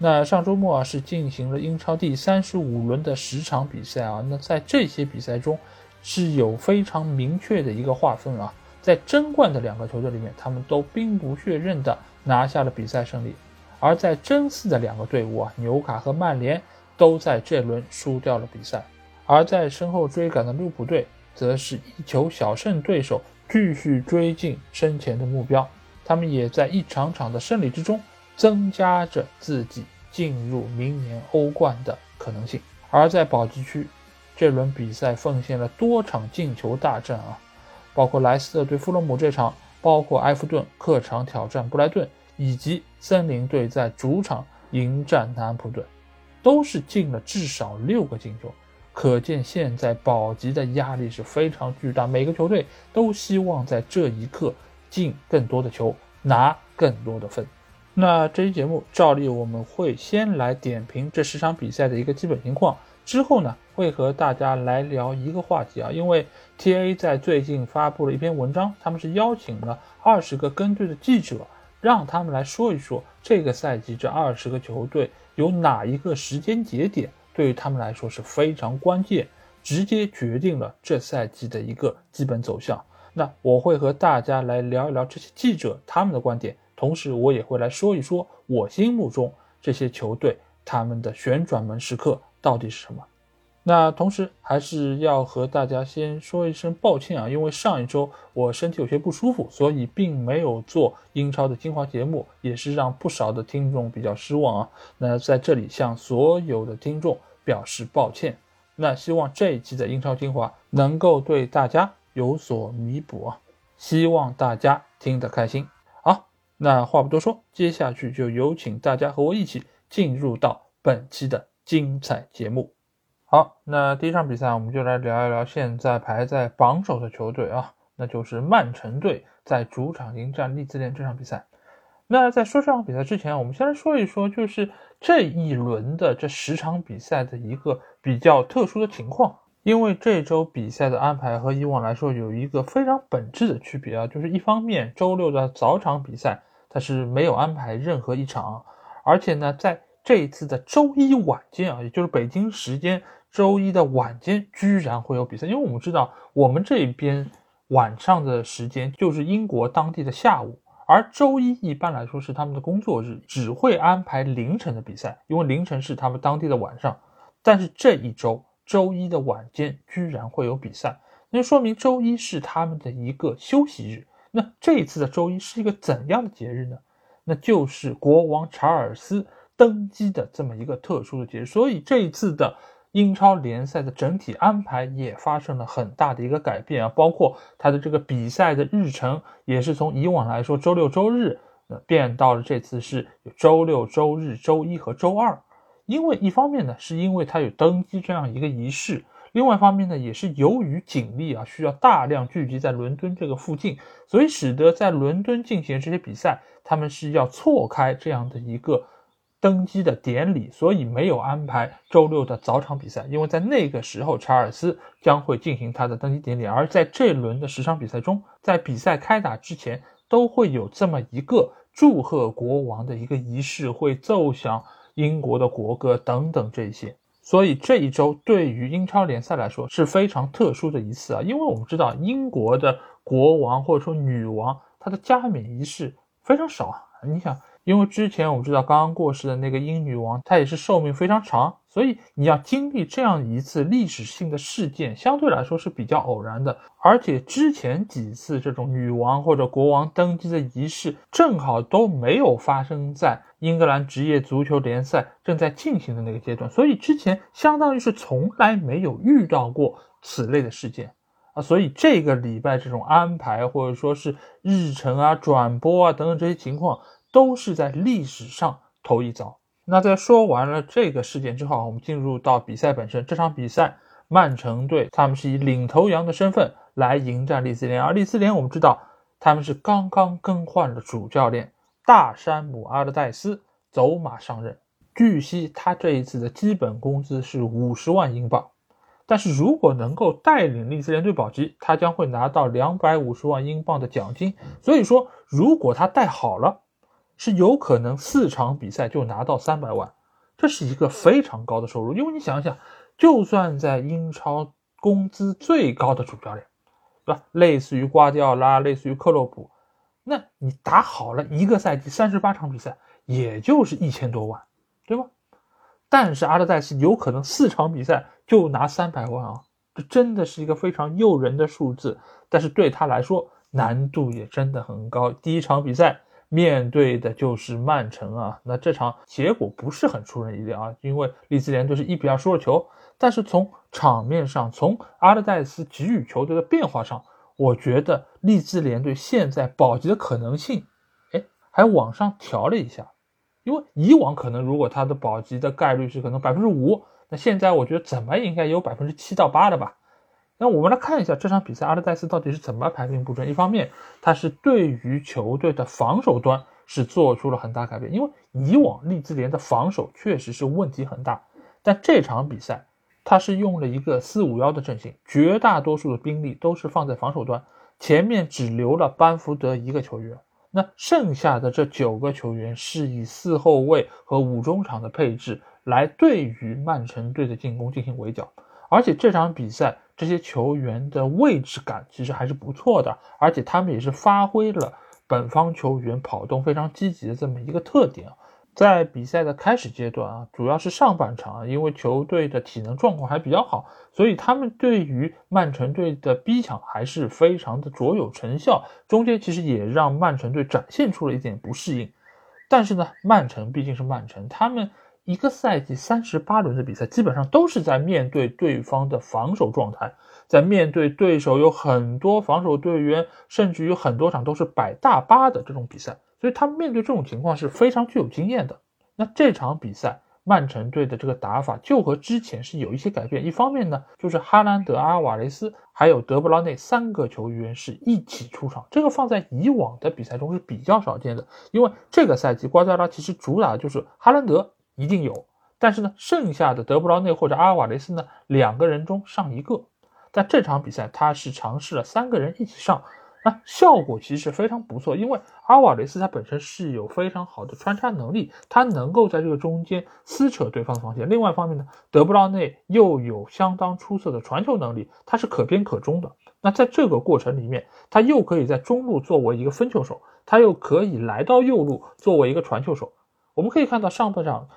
那上周末啊是进行了英超第三十五轮的十场比赛啊，那在这些比赛中是有非常明确的一个划分啊，在争冠的两个球队里面，他们都兵不血刃的拿下了比赛胜利，而在争四的两个队伍啊，纽卡和曼联都在这轮输掉了比赛，而在身后追赶的利物浦队则是一球小胜对手，继续追进身前的目标，他们也在一场场的胜利之中。增加着自己进入明年欧冠的可能性。而在保级区，这轮比赛奉献了多场进球大战啊，包括莱斯特对富勒姆这场，包括埃弗顿客场挑战布莱顿，以及森林队在主场迎战南安普顿，都是进了至少六个进球。可见现在保级的压力是非常巨大，每个球队都希望在这一刻进更多的球，拿更多的分。那这期节目照例我们会先来点评这十场比赛的一个基本情况，之后呢会和大家来聊一个话题啊，因为 T A 在最近发布了一篇文章，他们是邀请了二十个跟队的记者，让他们来说一说这个赛季这二十个球队有哪一个时间节点对于他们来说是非常关键，直接决定了这赛季的一个基本走向。那我会和大家来聊一聊这些记者他们的观点。同时，我也会来说一说我心目中这些球队他们的旋转门时刻到底是什么。那同时还是要和大家先说一声抱歉啊，因为上一周我身体有些不舒服，所以并没有做英超的精华节目，也是让不少的听众比较失望啊。那在这里向所有的听众表示抱歉。那希望这一期的英超精华能够对大家有所弥补啊，希望大家听得开心。那话不多说，接下去就有请大家和我一起进入到本期的精彩节目。好，那第一场比赛我们就来聊一聊现在排在榜首的球队啊，那就是曼城队在主场迎战利兹联这场比赛。那在说这场比赛之前，我们先来说一说，就是这一轮的这十场比赛的一个比较特殊的情况。因为这周比赛的安排和以往来说有一个非常本质的区别啊，就是一方面周六的早场比赛。他是没有安排任何一场，而且呢，在这一次的周一晚间啊，也就是北京时间周一的晚间，居然会有比赛。因为我们知道，我们这边晚上的时间就是英国当地的下午，而周一一般来说是他们的工作日，只会安排凌晨的比赛，因为凌晨是他们当地的晚上。但是这一周周一的晚间居然会有比赛，那就说明周一是他们的一个休息日。那这一次的周一是一个怎样的节日呢？那就是国王查尔斯登基的这么一个特殊的节日，所以这一次的英超联赛的整体安排也发生了很大的一个改变啊，包括它的这个比赛的日程也是从以往来说周六周日，呃，变到了这次是周六周日周一和周二，因为一方面呢，是因为它有登基这样一个仪式。另外一方面呢，也是由于警力啊需要大量聚集在伦敦这个附近，所以使得在伦敦进行这些比赛，他们是要错开这样的一个登基的典礼，所以没有安排周六的早场比赛。因为在那个时候，查尔斯将会进行他的登基典礼，而在这轮的十场比赛中，在比赛开打之前，都会有这么一个祝贺国王的一个仪式，会奏响英国的国歌等等这些。所以这一周对于英超联赛来说是非常特殊的一次啊，因为我们知道英国的国王或者说女王，她的加冕仪式非常少啊，你想。因为之前我们知道刚刚过世的那个英女王，她也是寿命非常长，所以你要经历这样一次历史性的事件，相对来说是比较偶然的。而且之前几次这种女王或者国王登基的仪式，正好都没有发生在英格兰职业足球联赛正在进行的那个阶段，所以之前相当于是从来没有遇到过此类的事件啊。所以这个礼拜这种安排或者说是日程啊、转播啊等等这些情况。都是在历史上头一遭，那在说完了这个事件之后，我们进入到比赛本身。这场比赛，曼城队他们是以领头羊的身份来迎战利兹联，而利兹联我们知道他们是刚刚更换了主教练，大山姆阿德戴斯走马上任。据悉，他这一次的基本工资是五十万英镑，但是如果能够带领利兹联队保级，他将会拿到两百五十万英镑的奖金。所以说，如果他带好了，是有可能四场比赛就拿到三百万，这是一个非常高的收入。因为你想一想，就算在英超工资最高的主教练，对吧？类似于瓜迪奥拉，类似于克洛普，那你打好了一个赛季三十八场比赛，也就是一千多万，对吗？但是阿德戴斯有可能四场比赛就拿三百万啊，这真的是一个非常诱人的数字。但是对他来说，难度也真的很高。第一场比赛。面对的就是曼城啊，那这场结果不是很出人意料啊，因为利兹联队是一比二输了球。但是从场面上，从阿德戴斯给予球队的变化上，我觉得利兹联队现在保级的可能性，哎，还往上调了一下。因为以往可能如果他的保级的概率是可能百分之五，那现在我觉得怎么应该有百分之七到八的吧。那我们来看一下这场比赛，阿德戴斯到底是怎么排兵布阵。一方面，他是对于球队的防守端是做出了很大改变，因为以往利兹联的防守确实是问题很大。但这场比赛，他是用了一个四五幺的阵型，绝大多数的兵力都是放在防守端，前面只留了班福德一个球员，那剩下的这九个球员是以四后卫和五中场的配置来对于曼城队的进攻进行围剿，而且这场比赛。这些球员的位置感其实还是不错的，而且他们也是发挥了本方球员跑动非常积极的这么一个特点。在比赛的开始阶段啊，主要是上半场啊，因为球队的体能状况还比较好，所以他们对于曼城队的逼抢还是非常的卓有成效。中间其实也让曼城队展现出了一点不适应，但是呢，曼城毕竟是曼城，他们。一个赛季三十八轮的比赛，基本上都是在面对对方的防守状态，在面对对手有很多防守队员，甚至于很多场都是摆大巴的这种比赛，所以他们面对这种情况是非常具有经验的。那这场比赛，曼城队的这个打法就和之前是有一些改变。一方面呢，就是哈兰德、阿瓦雷斯还有德布劳内三个球员是一起出场，这个放在以往的比赛中是比较少见的，因为这个赛季瓜迪奥拉其实主打就是哈兰德。一定有，但是呢，剩下的德布劳内或者阿尔瓦雷斯呢，两个人中上一个。但这场比赛他是尝试了三个人一起上，那效果其实非常不错。因为阿尔瓦雷斯他本身是有非常好的穿插能力，他能够在这个中间撕扯对方的防线。另外一方面呢，德布劳内又有相当出色的传球能力，他是可边可中的。那在这个过程里面，他又可以在中路作为一个分球手，他又可以来到右路作为一个传球手。我们可以看到上半场。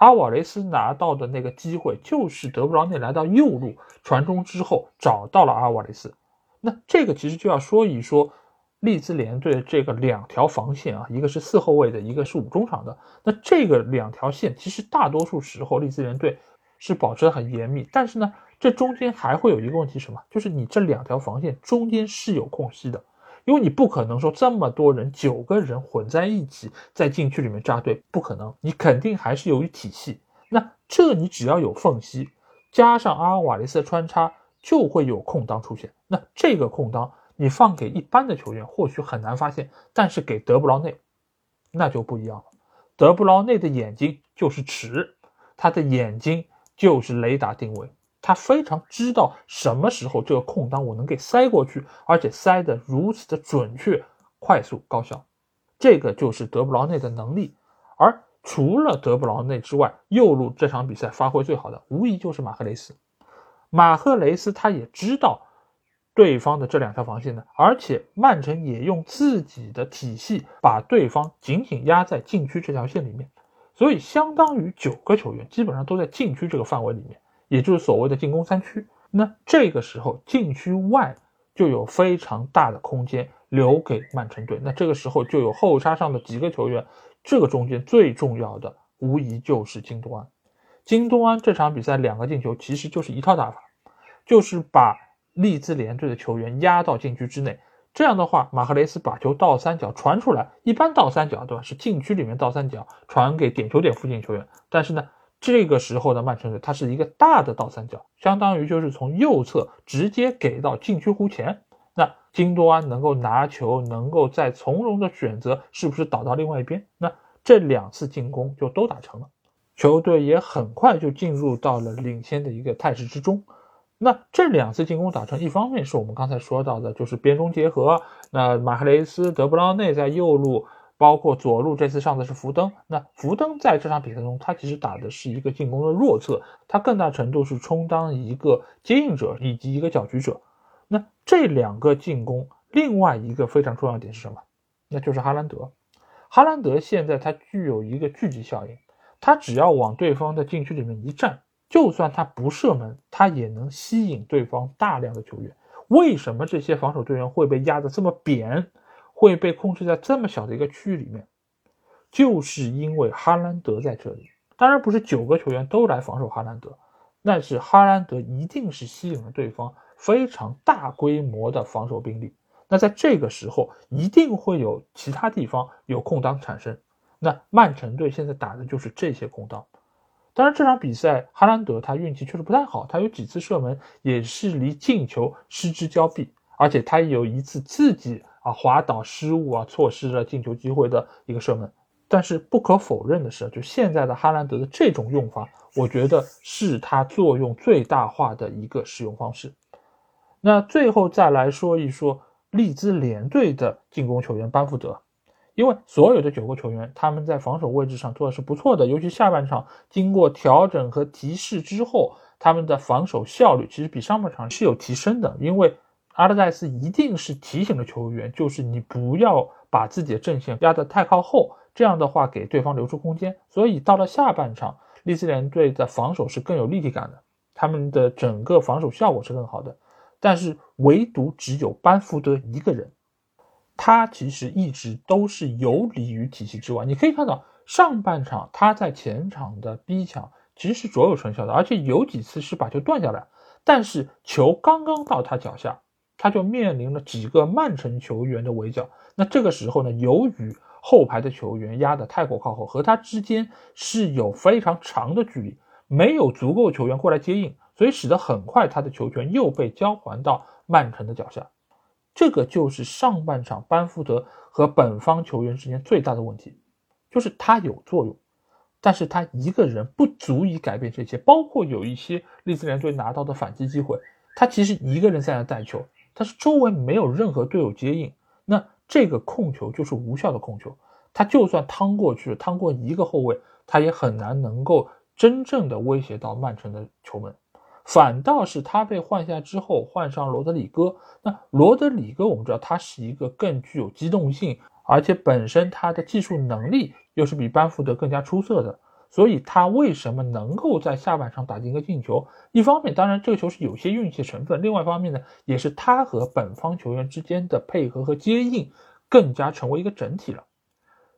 阿瓦雷斯拿到的那个机会，就是德布劳内来到右路传中之后找到了阿瓦雷斯。那这个其实就要说一说利兹联队这个两条防线啊，一个是四后卫的，一个是五中场的。那这个两条线其实大多数时候利兹联队是保持的很严密，但是呢，这中间还会有一个问题什么？就是你这两条防线中间是有空隙的。因为你不可能说这么多人九个人混在一起在禁区里面扎堆，不可能，你肯定还是有一体系。那这你只要有缝隙，加上阿尔瓦雷斯的穿插，就会有空当出现。那这个空当你放给一般的球员或许很难发现，但是给德布劳内，那就不一样了。德布劳内的眼睛就是尺，他的眼睛就是雷达定位。他非常知道什么时候这个空当我能给塞过去，而且塞得如此的准确、快速、高效，这个就是德布劳内的能力。而除了德布劳内之外，右路这场比赛发挥最好的无疑就是马赫雷斯。马赫雷斯他也知道对方的这两条防线呢，而且曼城也用自己的体系把对方紧紧压在禁区这条线里面，所以相当于九个球员基本上都在禁区这个范围里面。也就是所谓的进攻三区，那这个时候禁区外就有非常大的空间留给曼城队。那这个时候就有后插上的几个球员，这个中间最重要的无疑就是金多安。金多安这场比赛两个进球其实就是一套打法，就是把利兹联队的球员压到禁区之内，这样的话，马赫雷斯把球倒三角传出来，一般倒三角对吧？是禁区里面倒三角传给点球点附近球员。但是呢，这个时候的曼城队它是一个大的倒三角，相当于就是从右侧直接给到禁区弧前。那金多安能够拿球，能够再从容的选择是不是倒到另外一边？那这两次进攻就都打成了，球队也很快就进入到了领先的一个态势之中。那这两次进攻打成，一方面是我们刚才说到的，就是边中结合。那马赫雷斯、德布劳内在右路，包括左路，这次上的是福登。那福登在这场比赛中，他其实打的是一个进攻的弱侧，他更大程度是充当一个接应者以及一个搅局者。那这两个进攻，另外一个非常重要点是什么？那就是哈兰德。哈兰德现在他具有一个聚集效应，他只要往对方的禁区里面一站。就算他不射门，他也能吸引对方大量的球员。为什么这些防守队员会被压得这么扁，会被控制在这么小的一个区域里面？就是因为哈兰德在这里。当然不是九个球员都来防守哈兰德，但是哈兰德一定是吸引了对方非常大规模的防守兵力。那在这个时候，一定会有其他地方有空当产生。那曼城队现在打的就是这些空当。当然，这场比赛哈兰德他运气确实不太好，他有几次射门也是离进球失之交臂，而且他有一次自己啊滑倒失误啊，错失了进球机会的一个射门。但是不可否认的是，就现在的哈兰德的这种用法，我觉得是他作用最大化的一个使用方式。那最后再来说一说利兹联队的进攻球员班福德。因为所有的九个球员，他们在防守位置上做的是不错的，尤其下半场经过调整和提示之后，他们的防守效率其实比上半场是有提升的。因为阿德戴斯一定是提醒了球员，就是你不要把自己的阵线压得太靠后，这样的话给对方留出空间。所以到了下半场，利兹联队的防守是更有立体感的，他们的整个防守效果是更好的。但是唯独只有班福德一个人。他其实一直都是游离于体系之外。你可以看到上半场他在前场的逼抢其实是卓有成效的，而且有几次是把球断下来。但是球刚刚到他脚下，他就面临了几个曼城球员的围剿。那这个时候呢，由于后排的球员压得太过靠后，和他之间是有非常长的距离，没有足够球员过来接应，所以使得很快他的球权又被交还到曼城的脚下。这个就是上半场班福德和本方球员之间最大的问题，就是他有作用，但是他一个人不足以改变这些。包括有一些利兹联队拿到的反击机会，他其实一个人在那带球，但是周围没有任何队友接应，那这个控球就是无效的控球。他就算趟过去，趟过一个后卫，他也很难能够真正的威胁到曼城的球门。反倒是他被换下之后，换上罗德里戈。那罗德里戈，我们知道他是一个更具有机动性，而且本身他的技术能力又是比班福德更加出色的。所以他为什么能够在下半场打进一个进球？一方面，当然这个球是有些运气成分；另外一方面呢，也是他和本方球员之间的配合和接应更加成为一个整体了。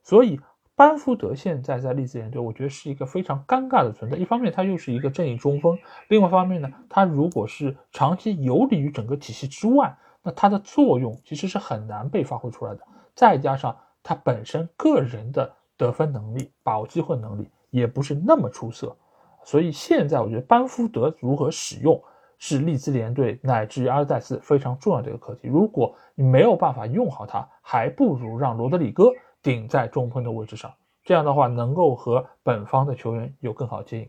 所以。班福德现在在利兹联队，我觉得是一个非常尴尬的存在。一方面，他又是一个正义中锋；另外一方面呢，他如果是长期游离于整个体系之外，那他的作用其实是很难被发挥出来的。再加上他本身个人的得分能力、把握机会能力也不是那么出色，所以现在我觉得班福德如何使用是利兹联队乃至于阿尔代斯非常重要的一个课题。如果你没有办法用好他，还不如让罗德里戈。顶在中锋的位置上，这样的话能够和本方的球员有更好接应。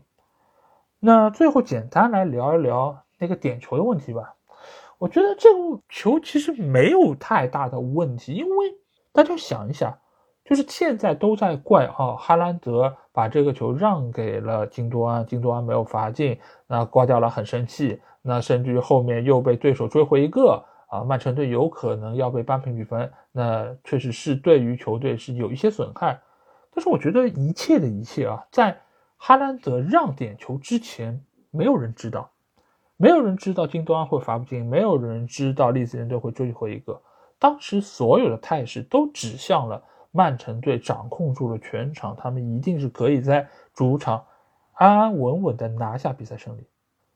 那最后简单来聊一聊那个点球的问题吧。我觉得这个球其实没有太大的问题，因为大家想一下，就是现在都在怪啊，哈兰德把这个球让给了金多安，金多安没有罚进，那挂掉了很生气，那甚至于后面又被对手追回一个。啊，曼城队有可能要被扳平比分，那确实是对于球队是有一些损害。但是我觉得一切的一切啊，在哈兰德让点球之前，没有人知道，没有人知道金多安会罚不进，没有人知道利兹联队会追回一个。当时所有的态势都指向了曼城队掌控住了全场，他们一定是可以在主场安安稳稳的拿下比赛胜利。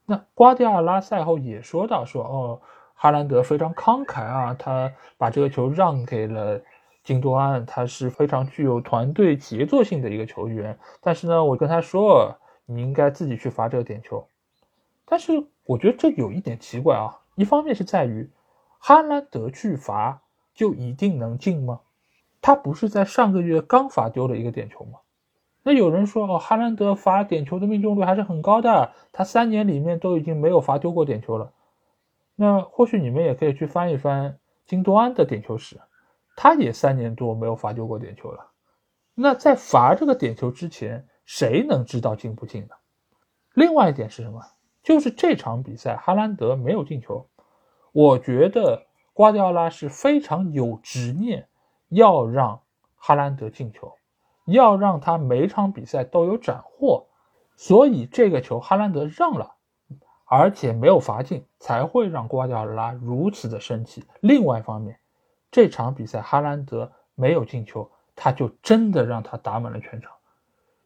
那瓜迪奥拉赛后也说到说，哦。哈兰德非常慷慨啊，他把这个球让给了金多安，他是非常具有团队协作性的一个球员。但是呢，我跟他说，你应该自己去罚这个点球。但是我觉得这有一点奇怪啊，一方面是在于哈兰德去罚就一定能进吗？他不是在上个月刚罚丢了一个点球吗？那有人说哦，哈兰德罚点球的命中率还是很高的，他三年里面都已经没有罚丢过点球了。那或许你们也可以去翻一翻金多安的点球史，他也三年多没有罚丢过点球了。那在罚这个点球之前，谁能知道进不进呢？另外一点是什么？就是这场比赛哈兰德没有进球，我觉得瓜迪奥拉是非常有执念，要让哈兰德进球。要让他每场比赛都有斩获，所以这个球哈兰德让了，而且没有罚进，才会让瓜迪奥拉如此的生气。另外一方面，这场比赛哈兰德没有进球，他就真的让他打满了全场。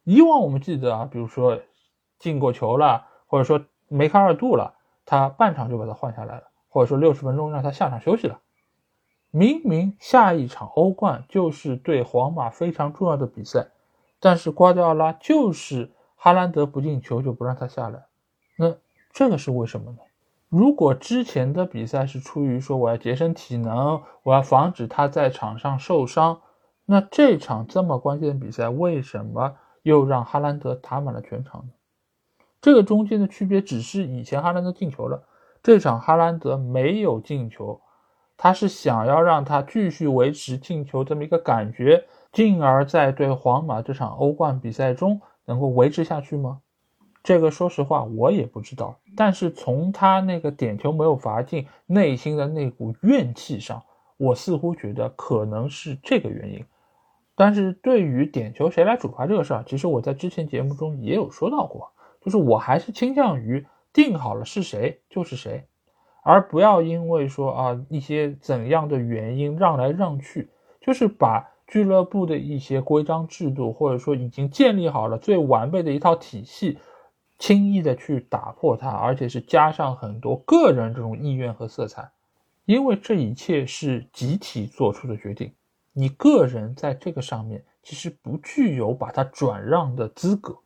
以往我们记得啊，比如说进过球了，或者说梅开二度了，他半场就把他换下来了，或者说六十分钟让他下场休息了。明明下一场欧冠就是对皇马非常重要的比赛，但是瓜迪奥拉就是哈兰德不进球就不让他下来，那这个是为什么呢？如果之前的比赛是出于说我要节省体能，我要防止他在场上受伤，那这场这么关键的比赛为什么又让哈兰德打满了全场呢？这个中间的区别只是以前哈兰德进球了，这场哈兰德没有进球。他是想要让他继续维持进球这么一个感觉，进而在对皇马这场欧冠比赛中能够维持下去吗？这个说实话我也不知道。但是从他那个点球没有罚进，内心的那股怨气上，我似乎觉得可能是这个原因。但是对于点球谁来主罚这个事儿，其实我在之前节目中也有说到过，就是我还是倾向于定好了是谁就是谁。而不要因为说啊一些怎样的原因让来让去，就是把俱乐部的一些规章制度，或者说已经建立好了最完备的一套体系，轻易的去打破它，而且是加上很多个人这种意愿和色彩，因为这一切是集体做出的决定，你个人在这个上面其实不具有把它转让的资格，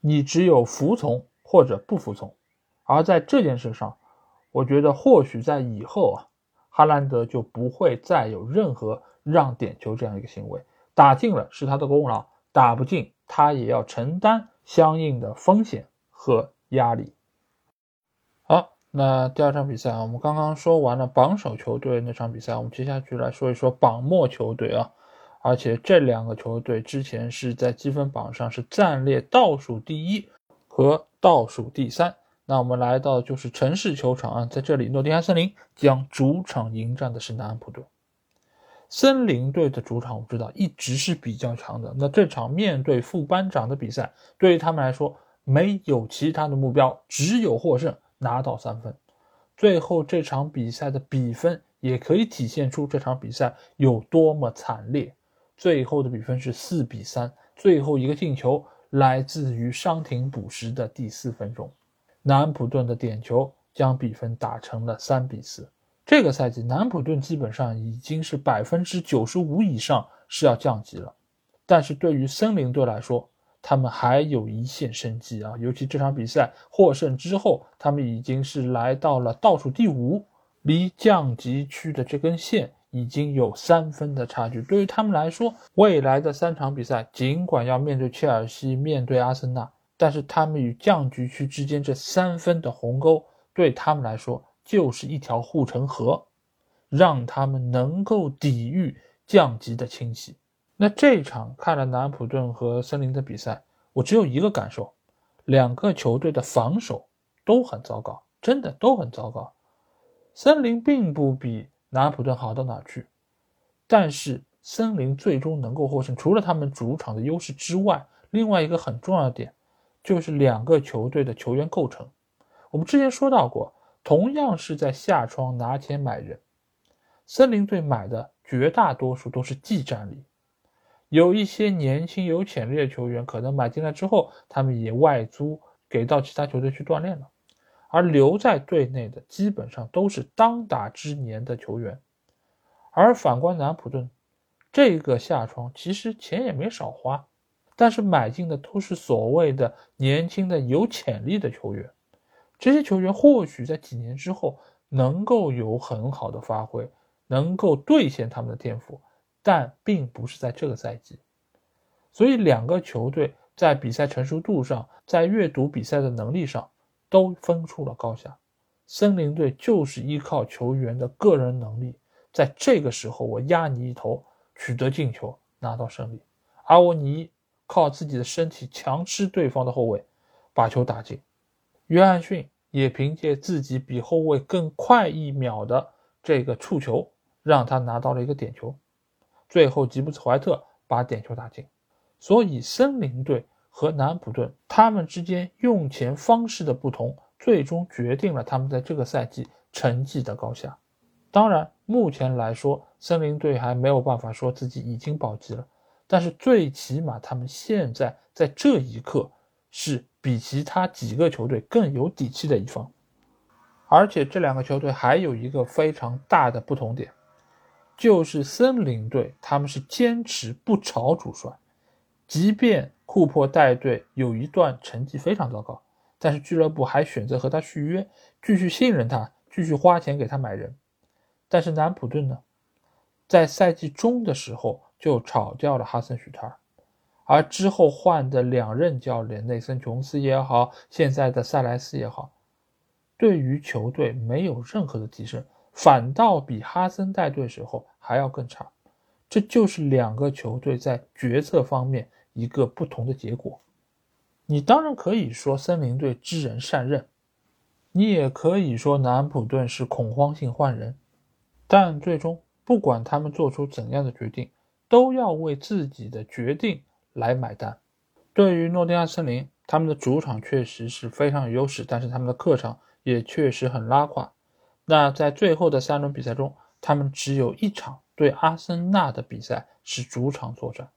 你只有服从或者不服从，而在这件事上。我觉得或许在以后啊，哈兰德就不会再有任何让点球这样一个行为。打进了是他的功劳，打不进他也要承担相应的风险和压力。好，那第二场比赛啊，我们刚刚说完了榜首球队那场比赛，我们接下去来说一说榜末球队啊。而且这两个球队之前是在积分榜上是暂列倒数第一和倒数第三。那我们来到就是城市球场啊，在这里，诺丁汉森林将主场迎战的是南安普顿。森林队的主场我知道一直是比较强的。那这场面对副班长的比赛，对于他们来说没有其他的目标，只有获胜，拿到三分。最后这场比赛的比分也可以体现出这场比赛有多么惨烈。最后的比分是四比三，最后一个进球来自于伤停补时的第四分钟。南普顿的点球将比分打成了三比四。这个赛季，南普顿基本上已经是百分之九十五以上是要降级了。但是对于森林队来说，他们还有一线生机啊！尤其这场比赛获胜之后，他们已经是来到了倒数第五，离降级区的这根线已经有三分的差距。对于他们来说，未来的三场比赛，尽管要面对切尔西，面对阿森纳。但是他们与降级区之间这三分的鸿沟，对他们来说就是一条护城河，让他们能够抵御降级的侵袭。那这场看了南安普顿和森林的比赛，我只有一个感受：两个球队的防守都很糟糕，真的都很糟糕。森林并不比南安普顿好到哪去，但是森林最终能够获胜，除了他们主场的优势之外，另外一个很重要的点。就是两个球队的球员构成，我们之前说到过，同样是在夏窗拿钱买人，森林队买的绝大多数都是技战力，有一些年轻有潜力的球员，可能买进来之后，他们也外租给到其他球队去锻炼了，而留在队内的基本上都是当打之年的球员。而反观南普顿，这个夏窗其实钱也没少花，但是买进的都是所谓的年轻的有潜力的球员。这些球员或许在几年之后能够有很好的发挥，能够兑现他们的天赋，但并不是在这个赛季。所以，两个球队在比赛成熟度上，在阅读比赛的能力上，都分出了高下。森林队就是依靠球员的个人能力，在这个时候我压你一头，取得进球，拿到胜利；而我你靠自己的身体强吃对方的后卫，把球打进。约翰逊也凭借自己比后卫更快一秒的这个触球，让他拿到了一个点球。最后，吉布斯·怀特把点球打进。所以，森林队和南普顿他们之间用钱方式的不同，最终决定了他们在这个赛季成绩的高下。当然，目前来说，森林队还没有办法说自己已经保级了，但是最起码他们现在在这一刻是比其他几个球队更有底气的一方。而且，这两个球队还有一个非常大的不同点，就是森林队他们是坚持不炒主帅。即便库珀带队有一段成绩非常糟糕，但是俱乐部还选择和他续约，继续信任他，继续花钱给他买人。但是南普顿呢，在赛季中的时候就炒掉了哈森许特尔，而之后换的两任教练内森琼斯也好，现在的塞莱斯也好，对于球队没有任何的提升，反倒比哈森带队时候还要更差。这就是两个球队在决策方面。一个不同的结果，你当然可以说森林队知人善任，你也可以说南普顿是恐慌性换人，但最终不管他们做出怎样的决定，都要为自己的决定来买单。对于诺丁汉森林，他们的主场确实是非常有优势，但是他们的客场也确实很拉胯。那在最后的三轮比赛中，他们只有一场对阿森纳的比赛是主场作战。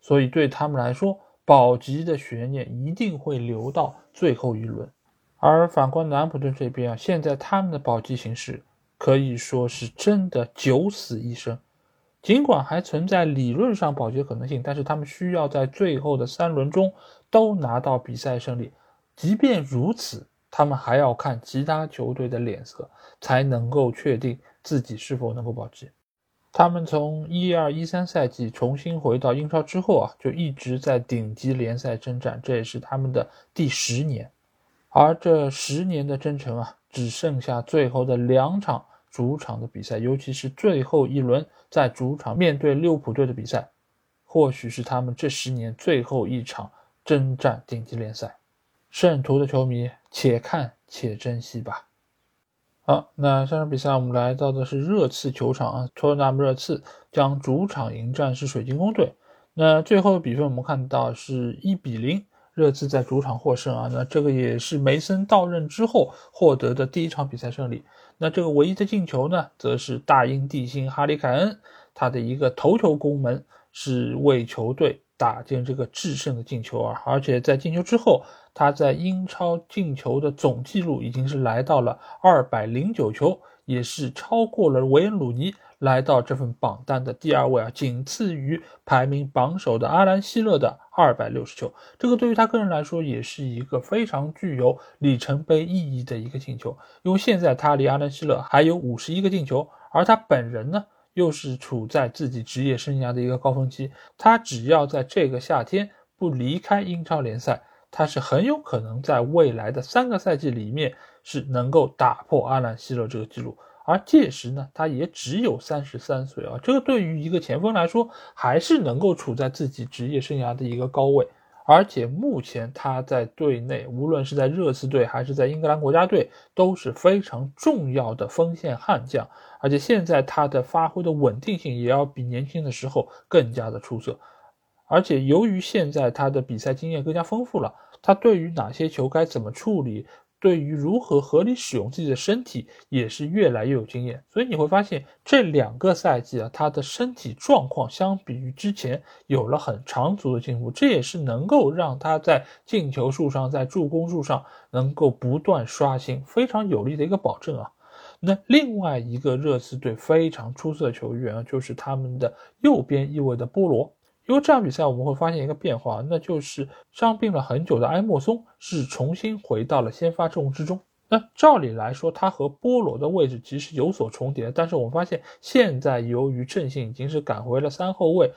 所以对他们来说，保级的悬念一定会留到最后一轮。而反观南普顿这边啊，现在他们的保级形势可以说是真的九死一生。尽管还存在理论上保级可能性，但是他们需要在最后的三轮中都拿到比赛胜利。即便如此，他们还要看其他球队的脸色，才能够确定自己是否能够保级。他们从一二一三赛季重新回到英超之后啊，就一直在顶级联赛征战，这也是他们的第十年。而这十年的征程啊，只剩下最后的两场主场的比赛，尤其是最后一轮在主场面对利物浦队的比赛，或许是他们这十年最后一场征战顶级联赛。圣徒的球迷，且看且珍惜吧。好，那下场比赛我们来到的是热刺球场啊，托特纳姆热刺将主场迎战是水晶宫队。那最后的比分我们看到是一比零，热刺在主场获胜啊。那这个也是梅森到任之后获得的第一场比赛胜利。那这个唯一的进球呢，则是大英帝星哈里凯恩他的一个头球攻门，是为球队打进这个制胜的进球啊。而且在进球之后。他在英超进球的总记录已经是来到了二百零九球，也是超过了维恩鲁尼，来到这份榜单的第二位啊，仅次于排名榜首的阿兰希勒的二百六十球。这个对于他个人来说也是一个非常具有里程碑意义的一个进球，因为现在他离阿兰希勒还有五十一个进球，而他本人呢又是处在自己职业生涯的一个高峰期，他只要在这个夏天不离开英超联赛。他是很有可能在未来的三个赛季里面是能够打破阿兰希勒这个记录，而届时呢，他也只有三十三岁啊，这个对于一个前锋来说，还是能够处在自己职业生涯的一个高位。而且目前他在队内，无论是在热刺队还是在英格兰国家队，都是非常重要的锋线悍将。而且现在他的发挥的稳定性也要比年轻的时候更加的出色。而且由于现在他的比赛经验更加丰富了，他对于哪些球该怎么处理，对于如何合理使用自己的身体也是越来越有经验。所以你会发现这两个赛季啊，他的身体状况相比于之前有了很长足的进步，这也是能够让他在进球数上、在助攻数上能够不断刷新，非常有力的一个保证啊。那另外一个热刺队非常出色的球员啊，就是他们的右边翼位的波罗。因为这场比赛我们会发现一个变化，那就是伤病了很久的埃莫松是重新回到了先发阵容之中。那照理来说，他和波罗的位置其实有所重叠，但是我们发现现在由于阵型已经是赶回了三后卫，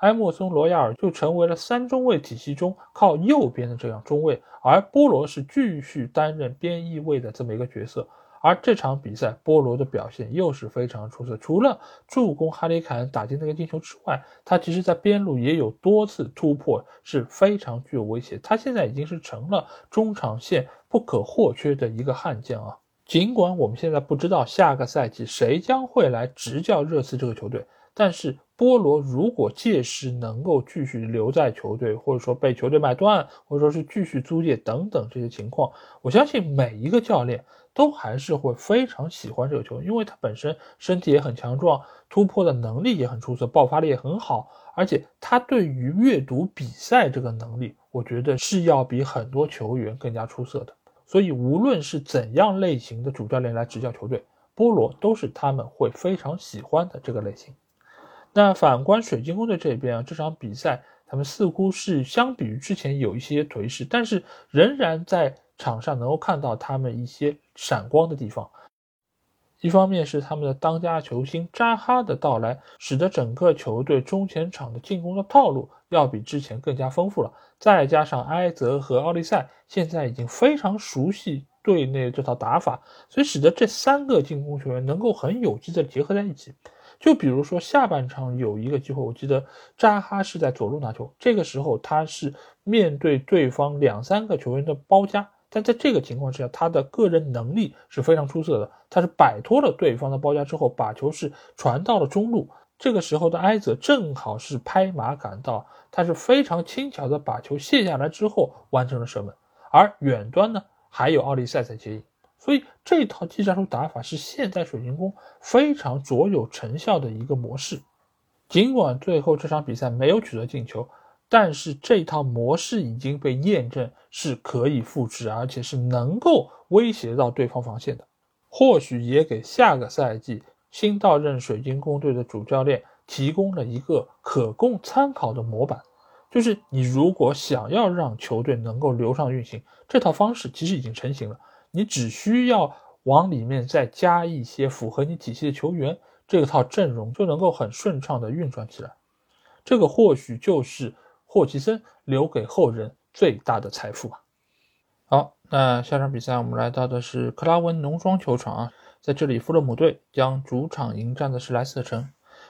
埃莫松、罗亚尔就成为了三中卫体系中靠右边的这样中卫，而波罗是继续担任边翼位的这么一个角色。而这场比赛，波罗的表现又是非常出色。除了助攻哈里凯恩打进那个进球之外，他其实在边路也有多次突破，是非常具有威胁。他现在已经是成了中场线不可或缺的一个悍将啊！尽管我们现在不知道下个赛季谁将会来执教热刺这个球队，但是波罗如果届时能够继续留在球队，或者说被球队买断，或者说是继续租借等等这些情况，我相信每一个教练。都还是会非常喜欢这个球，因为他本身身体也很强壮，突破的能力也很出色，爆发力也很好，而且他对于阅读比赛这个能力，我觉得是要比很多球员更加出色的。所以无论是怎样类型的主教练来执教球队，波罗都是他们会非常喜欢的这个类型。那反观水晶宫队这边啊，这场比赛他们似乎是相比于之前有一些颓势，但是仍然在。场上能够看到他们一些闪光的地方，一方面是他们的当家球星扎哈的到来，使得整个球队中前场的进攻的套路要比之前更加丰富了。再加上埃泽和奥利塞现在已经非常熟悉队内这套打法，所以使得这三个进攻球员能够很有机的结合在一起。就比如说下半场有一个机会，我记得扎哈是在左路拿球，这个时候他是面对对方两三个球员的包夹。但在这个情况之下，他的个人能力是非常出色的。他是摆脱了对方的包夹之后，把球是传到了中路。这个时候的埃泽正好是拍马赶到，他是非常轻巧的把球卸下来之后完成了射门。而远端呢，还有奥利塞在接应。所以这套技战术打法是现在水晶宫非常卓有成效的一个模式。尽管最后这场比赛没有取得进球。但是这套模式已经被验证是可以复制，而且是能够威胁到对方防线的，或许也给下个赛季新到任水晶宫队的主教练提供了一个可供参考的模板。就是你如果想要让球队能够流畅运行，这套方式其实已经成型了，你只需要往里面再加一些符合你体系的球员，这套阵容就能够很顺畅的运转起来。这个或许就是。霍奇森留给后人最大的财富吧！好，那下场比赛我们来到的是克拉文农庄球场啊，在这里，富勒姆队将主场迎战的是莱斯特城。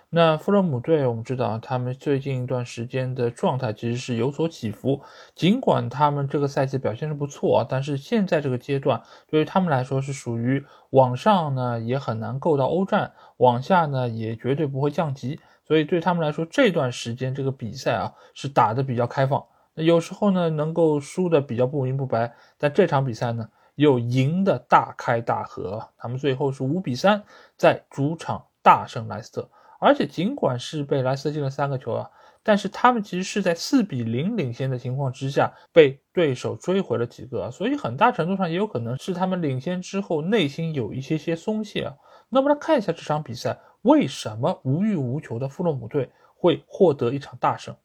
那富勒姆队，我们知道啊，他们最近一段时间的状态其实是有所起伏。尽管他们这个赛季表现是不错啊，但是现在这个阶段对于他们来说是属于往上呢也很难够到欧战，往下呢也绝对不会降级。所以对他们来说，这段时间这个比赛啊是打的比较开放。那有时候呢能够输的比较不明不白，但这场比赛呢又赢得大开大合。他们最后是五比三在主场大胜莱斯特，而且尽管是被莱斯特进了三个球啊，但是他们其实是在四比零领先的情况之下被对手追回了几个，所以很大程度上也有可能是他们领先之后内心有一些些松懈啊。那么来看一下这场比赛。为什么无欲无求的富勒姆队会获得一场大胜？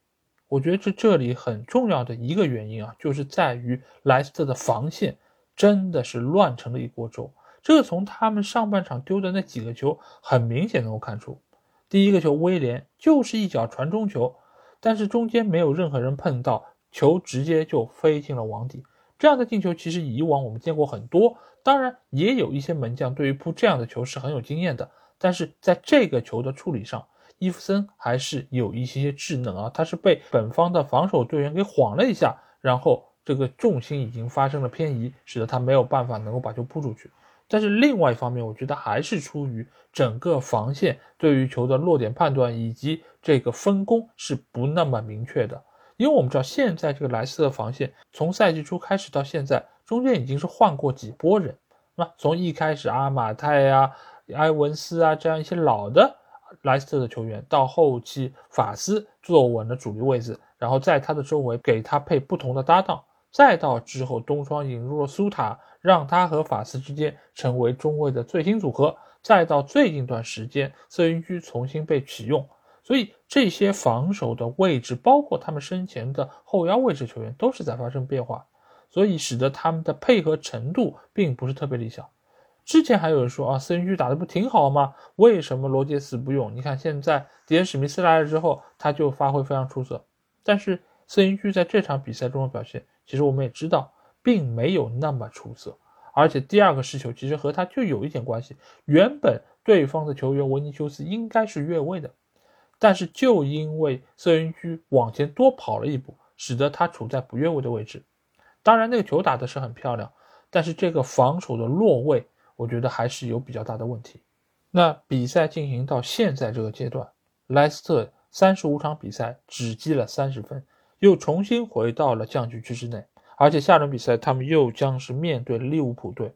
我觉得这这里很重要的一个原因啊，就是在于莱斯特的防线真的是乱成了一锅粥。这个从他们上半场丢的那几个球很明显能够看出。第一个球，威廉就是一脚传中球，但是中间没有任何人碰到，球直接就飞进了网底。这样的进球其实以往我们见过很多，当然也有一些门将对于扑这样的球是很有经验的。但是在这个球的处理上，伊夫森还是有一些智能啊，他是被本方的防守队员给晃了一下，然后这个重心已经发生了偏移，使得他没有办法能够把球扑出去。但是另外一方面，我觉得还是出于整个防线对于球的落点判断以及这个分工是不那么明确的，因为我们知道现在这个莱斯特防线从赛季初开始到现在。中间已经是换过几波人，那从一开始阿马泰呀、埃文斯啊这样一些老的莱斯特的球员，到后期法斯坐稳了主力位置，然后在他的周围给他配不同的搭档，再到之后东窗引入了苏塔，让他和法斯之间成为中卫的最新组合，再到最近段时间瑟云居重新被启用。所以这些防守的位置，包括他们身前的后腰位置球员，都是在发生变化，所以使得他们的配合程度并不是特别理想。之前还有人说啊，斯云居打的不挺好吗？为什么罗杰斯不用？你看现在迪恩史密斯来了之后，他就发挥非常出色。但是斯云居在这场比赛中的表现，其实我们也知道，并没有那么出色。而且第二个失球其实和他就有一点关系，原本对方的球员维尼修斯应该是越位的。但是就因为瑟云居往前多跑了一步，使得他处在不越位的位置。当然，那个球打的是很漂亮，但是这个防守的落位，我觉得还是有比较大的问题。那比赛进行到现在这个阶段，莱斯特三十五场比赛只积了三十分，又重新回到了降级区之内。而且下轮比赛他们又将是面对利物浦队，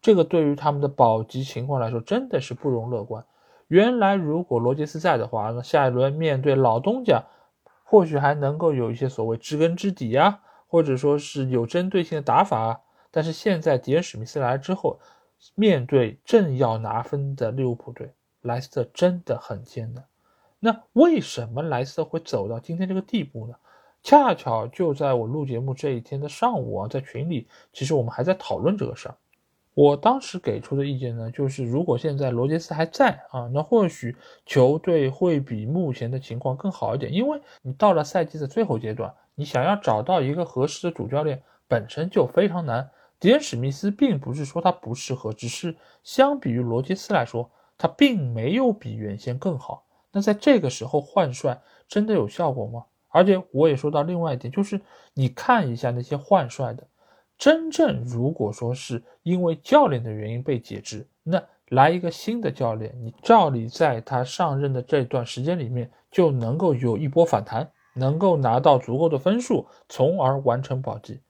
这个对于他们的保级情况来说，真的是不容乐观。原来如果罗杰斯在的话，那下一轮面对老东家，或许还能够有一些所谓知根知底呀，或者说是有针对性的打法。但是现在迪恩史密斯来了之后，面对正要拿分的利物浦队，莱斯特真的很艰难。那为什么莱斯特会走到今天这个地步呢？恰巧就在我录节目这一天的上午啊，在群里，其实我们还在讨论这个事儿。我当时给出的意见呢，就是如果现在罗杰斯还在啊，那或许球队会比目前的情况更好一点。因为你到了赛季的最后阶段，你想要找到一个合适的主教练本身就非常难。迪恩·史密斯并不是说他不适合，只是相比于罗杰斯来说，他并没有比原先更好。那在这个时候换帅真的有效果吗？而且我也说到另外一点，就是你看一下那些换帅的。真正如果说是因为教练的原因被解职，那来一个新的教练，你照理在他上任的这段时间里面就能够有一波反弹，能够拿到足够的分数，从而完成保级。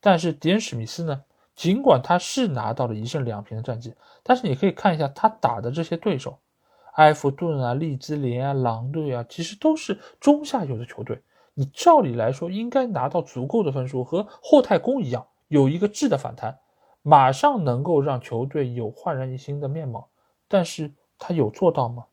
但是迪恩史密斯呢，尽管他是拿到了一胜两平的战绩，但是你可以看一下他打的这些对手，埃弗顿啊、利兹联啊、狼队啊，其实都是中下游的球队。你照理来说应该拿到足够的分数，和霍太公一样。有一个质的反弹，马上能够让球队有焕然一新的面貌，但是他有做到吗？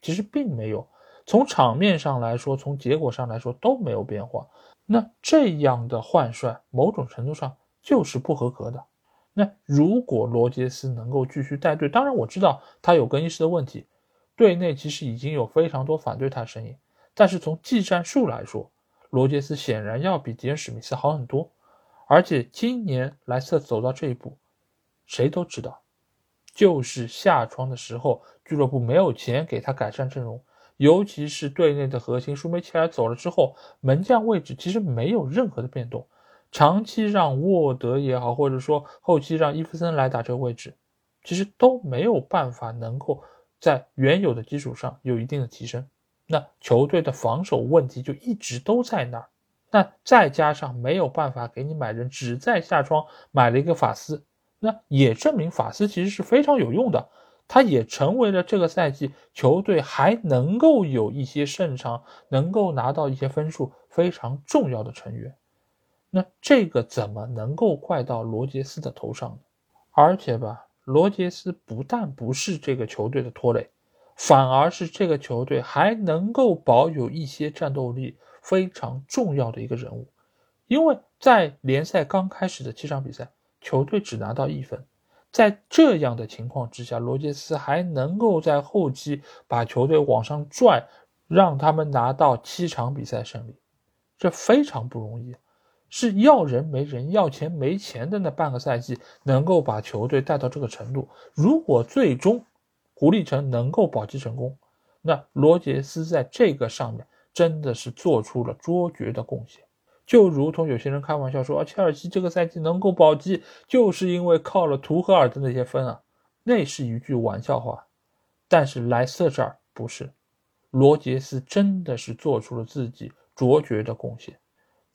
其实并没有。从场面上来说，从结果上来说都没有变化。那这样的换帅，某种程度上就是不合格的。那如果罗杰斯能够继续带队，当然我知道他有更衣室的问题，队内其实已经有非常多反对他的声音，但是从技战术来说，罗杰斯显然要比迪恩史密斯好很多。而且今年莱斯特走到这一步，谁都知道，就是下窗的时候，俱乐部没有钱给他改善阵容，尤其是队内的核心舒梅切尔走了之后，门将位置其实没有任何的变动，长期让沃德也好，或者说后期让伊弗森来打这个位置，其实都没有办法能够在原有的基础上有一定的提升，那球队的防守问题就一直都在那儿。那再加上没有办法给你买人，只在下窗买了一个法斯，那也证明法斯其实是非常有用的，他也成为了这个赛季球队还能够有一些胜场，能够拿到一些分数非常重要的成员。那这个怎么能够怪到罗杰斯的头上呢？而且吧，罗杰斯不但不是这个球队的拖累，反而是这个球队还能够保有一些战斗力。非常重要的一个人物，因为在联赛刚开始的七场比赛，球队只拿到一分，在这样的情况之下，罗杰斯还能够在后期把球队往上拽，让他们拿到七场比赛胜利，这非常不容易，是要人没人，要钱没钱的那半个赛季，能够把球队带到这个程度。如果最终胡立成能够保级成功，那罗杰斯在这个上面。真的是做出了卓绝的贡献，就如同有些人开玩笑说啊，切尔西这个赛季能够保级，就是因为靠了图赫尔的那些分啊，那是一句玩笑话。但是莱斯特这儿不是，罗杰斯真的是做出了自己卓绝的贡献。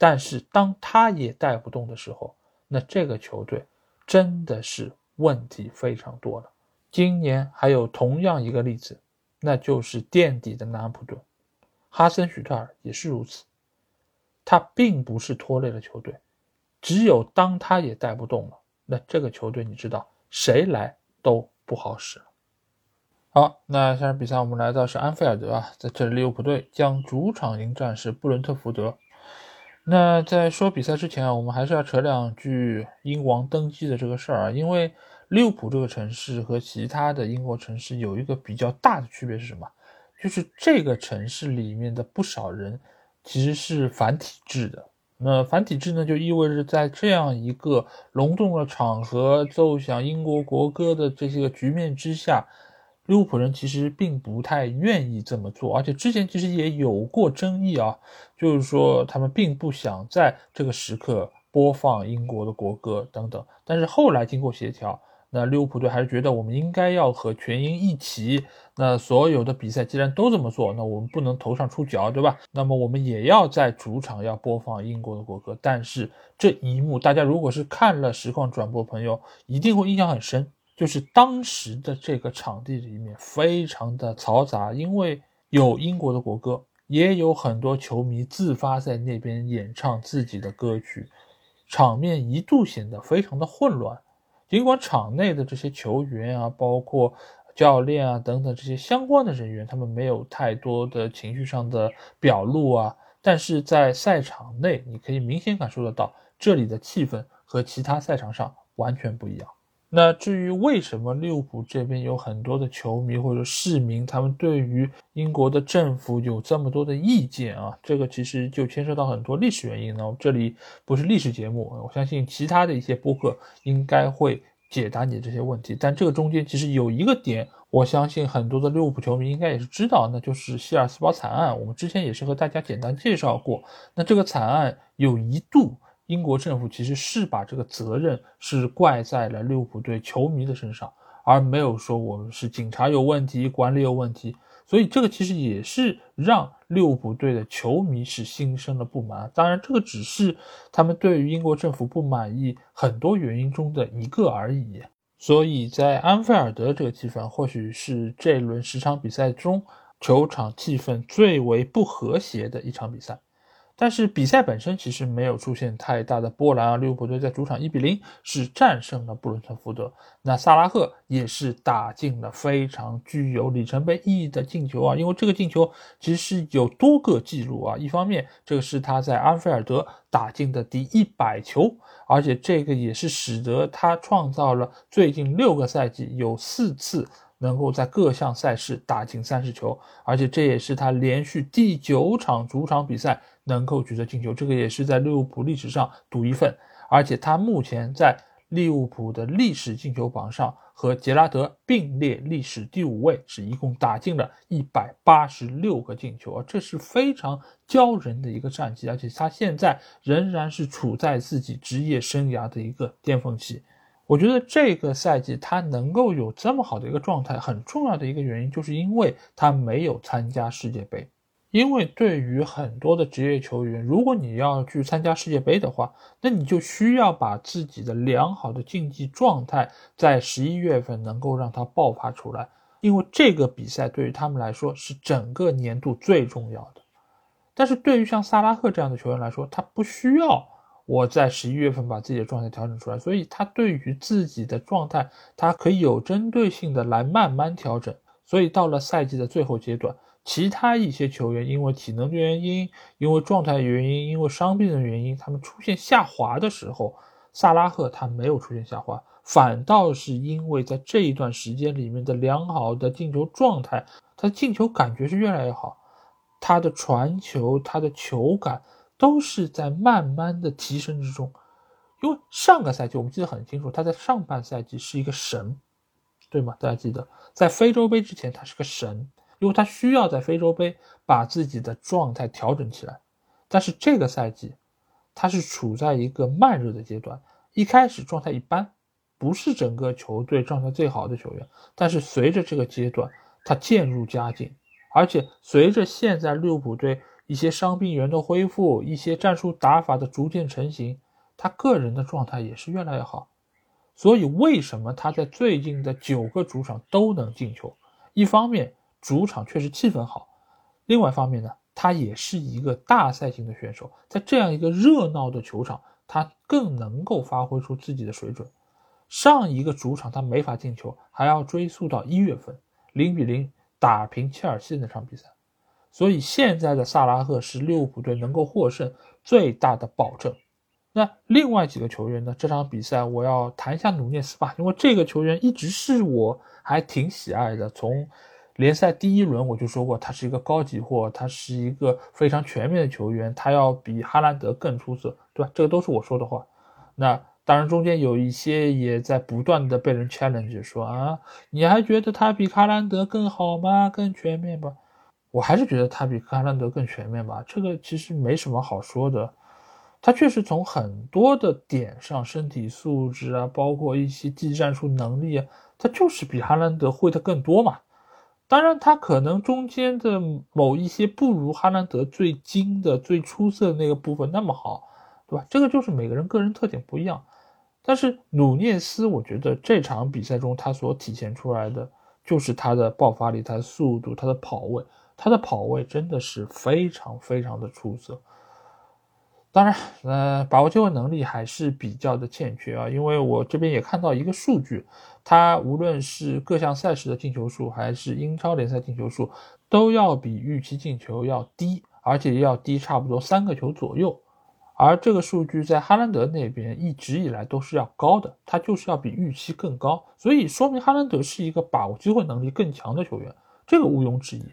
但是当他也带不动的时候，那这个球队真的是问题非常多了。今年还有同样一个例子，那就是垫底的南安普顿，哈森许特尔也是如此。他并不是拖累了球队，只有当他也带不动了，那这个球队你知道谁来都不好使了。好，那下场比赛我们来到是安菲尔德啊，在这里利物浦队将主场迎战是布伦特福德。那在说比赛之前啊，我们还是要扯两句英王登基的这个事儿啊，因为利物浦这个城市和其他的英国城市有一个比较大的区别是什么？就是这个城市里面的不少人其实是反体制的。那反体制呢，就意味着在这样一个隆重的场合奏响英国国歌的这些个局面之下。利物浦人其实并不太愿意这么做，而且之前其实也有过争议啊，就是说他们并不想在这个时刻播放英国的国歌等等。但是后来经过协调，那利物浦队还是觉得我们应该要和全英一起。那所有的比赛既然都这么做，那我们不能头上出脚，对吧？那么我们也要在主场要播放英国的国歌。但是这一幕，大家如果是看了实况转播，朋友一定会印象很深。就是当时的这个场地里面非常的嘈杂，因为有英国的国歌，也有很多球迷自发在那边演唱自己的歌曲，场面一度显得非常的混乱。尽管场内的这些球员啊，包括教练啊等等这些相关的人员，他们没有太多的情绪上的表露啊，但是在赛场内，你可以明显感受得到这里的气氛和其他赛场上完全不一样。那至于为什么利物浦这边有很多的球迷或者市民，他们对于英国的政府有这么多的意见啊？这个其实就牵涉到很多历史原因呢。这里不是历史节目，我相信其他的一些播客应该会解答你这些问题。但这个中间其实有一个点，我相信很多的利物浦球迷应该也是知道，那就是希尔斯堡惨案。我们之前也是和大家简单介绍过，那这个惨案有一度。英国政府其实是把这个责任是怪在了利物浦队球迷的身上，而没有说我们是警察有问题、管理有问题。所以这个其实也是让利物浦队的球迷是心生了不满。当然，这个只是他们对于英国政府不满意很多原因中的一个而已。所以在安菲尔德这个气氛，或许是这轮十场比赛中球场气氛最为不和谐的一场比赛。但是比赛本身其实没有出现太大的波澜啊，利物浦队在主场一比零是战胜了布伦特福德，那萨拉赫也是打进了非常具有里程碑意义的进球啊，因为这个进球其实有多个记录啊，一方面这个是他在安菲尔德打进的第一百球，而且这个也是使得他创造了最近六个赛季有四次能够在各项赛事打进三十球，而且这也是他连续第九场主场比赛。能够取得进球，这个也是在利物浦历史上独一份，而且他目前在利物浦的历史进球榜上和杰拉德并列历史第五位，是一共打进了一百八十六个进球啊，这是非常骄人的一个战绩，而且他现在仍然是处在自己职业生涯的一个巅峰期。我觉得这个赛季他能够有这么好的一个状态，很重要的一个原因就是因为他没有参加世界杯。因为对于很多的职业球员，如果你要去参加世界杯的话，那你就需要把自己的良好的竞技状态在十一月份能够让它爆发出来。因为这个比赛对于他们来说是整个年度最重要的。但是对于像萨拉赫这样的球员来说，他不需要我在十一月份把自己的状态调整出来，所以他对于自己的状态，他可以有针对性的来慢慢调整。所以到了赛季的最后阶段。其他一些球员因为体能的原因，因为状态原因，因为伤病的原因，他们出现下滑的时候，萨拉赫他没有出现下滑，反倒是因为在这一段时间里面的良好的进球状态，他的进球感觉是越来越好，他的传球，他的球感都是在慢慢的提升之中。因为上个赛季我们记得很清楚，他在上半赛季是一个神，对吗？大家记得，在非洲杯之前他是个神。因为他需要在非洲杯把自己的状态调整起来，但是这个赛季他是处在一个慢热的阶段，一开始状态一般，不是整个球队状态最好的球员。但是随着这个阶段他渐入佳境，而且随着现在利物浦队一些伤病员的恢复，一些战术打法的逐渐成型，他个人的状态也是越来越好。所以为什么他在最近的九个主场都能进球？一方面主场确实气氛好，另外一方面呢，他也是一个大赛型的选手，在这样一个热闹的球场，他更能够发挥出自己的水准。上一个主场他没法进球，还要追溯到一月份零比零打平切尔西那场比赛。所以现在的萨拉赫是利物浦队能够获胜最大的保证。那另外几个球员呢？这场比赛我要谈一下努涅斯吧，因为这个球员一直是我还挺喜爱的。从联赛第一轮我就说过，他是一个高级货，他是一个非常全面的球员，他要比哈兰德更出色，对吧？这个都是我说的话。那。当然，中间有一些也在不断的被人 challenge，说啊，你还觉得他比卡兰德更好吗？更全面吧？我还是觉得他比卡兰德更全面吧。这个其实没什么好说的，他确实从很多的点上，身体素质啊，包括一些技战术能力啊，他就是比哈兰德会的更多嘛。当然，他可能中间的某一些不如哈兰德最精的、最出色的那个部分那么好，对吧？这个就是每个人个人特点不一样。但是努涅斯，我觉得这场比赛中他所体现出来的就是他的爆发力、他的速度、他的跑位，他的跑位真的是非常非常的出色。当然，呃，把握机会能力还是比较的欠缺啊。因为我这边也看到一个数据，他无论是各项赛事的进球数，还是英超联赛进球数，都要比预期进球要低，而且要低差不多三个球左右。而这个数据在哈兰德那边一直以来都是要高的，他就是要比预期更高，所以说明哈兰德是一个把握机会能力更强的球员，这个毋庸置疑。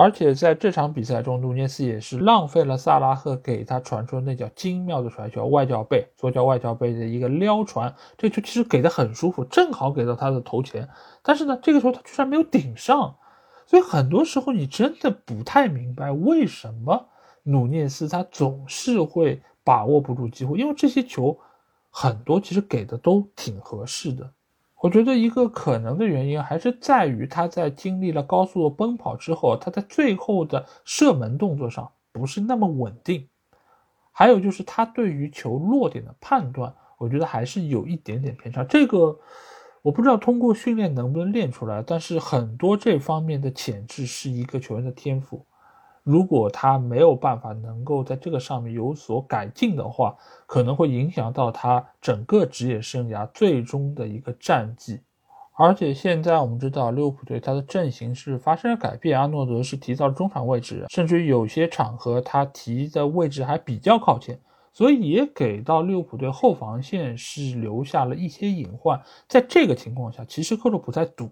而且在这场比赛中，努涅斯也是浪费了萨拉赫给他传出那脚精妙的传球，外脚背，左脚外脚背的一个撩传，这球其实给的很舒服，正好给到他的头前，但是呢，这个时候他居然没有顶上，所以很多时候你真的不太明白为什么。努涅斯他总是会把握不住机会，因为这些球很多其实给的都挺合适的。我觉得一个可能的原因还是在于他在经历了高速的奔跑之后，他在最后的射门动作上不是那么稳定。还有就是他对于球落点的判断，我觉得还是有一点点偏差。这个我不知道通过训练能不能练出来，但是很多这方面的潜质是一个球员的天赋。如果他没有办法能够在这个上面有所改进的话，可能会影响到他整个职业生涯最终的一个战绩。而且现在我们知道利物浦队他的阵型是发生了改变，阿诺德是提到了中场位置，甚至于有些场合他提的位置还比较靠前，所以也给到利物浦队后防线是留下了一些隐患。在这个情况下，其实克洛普在赌，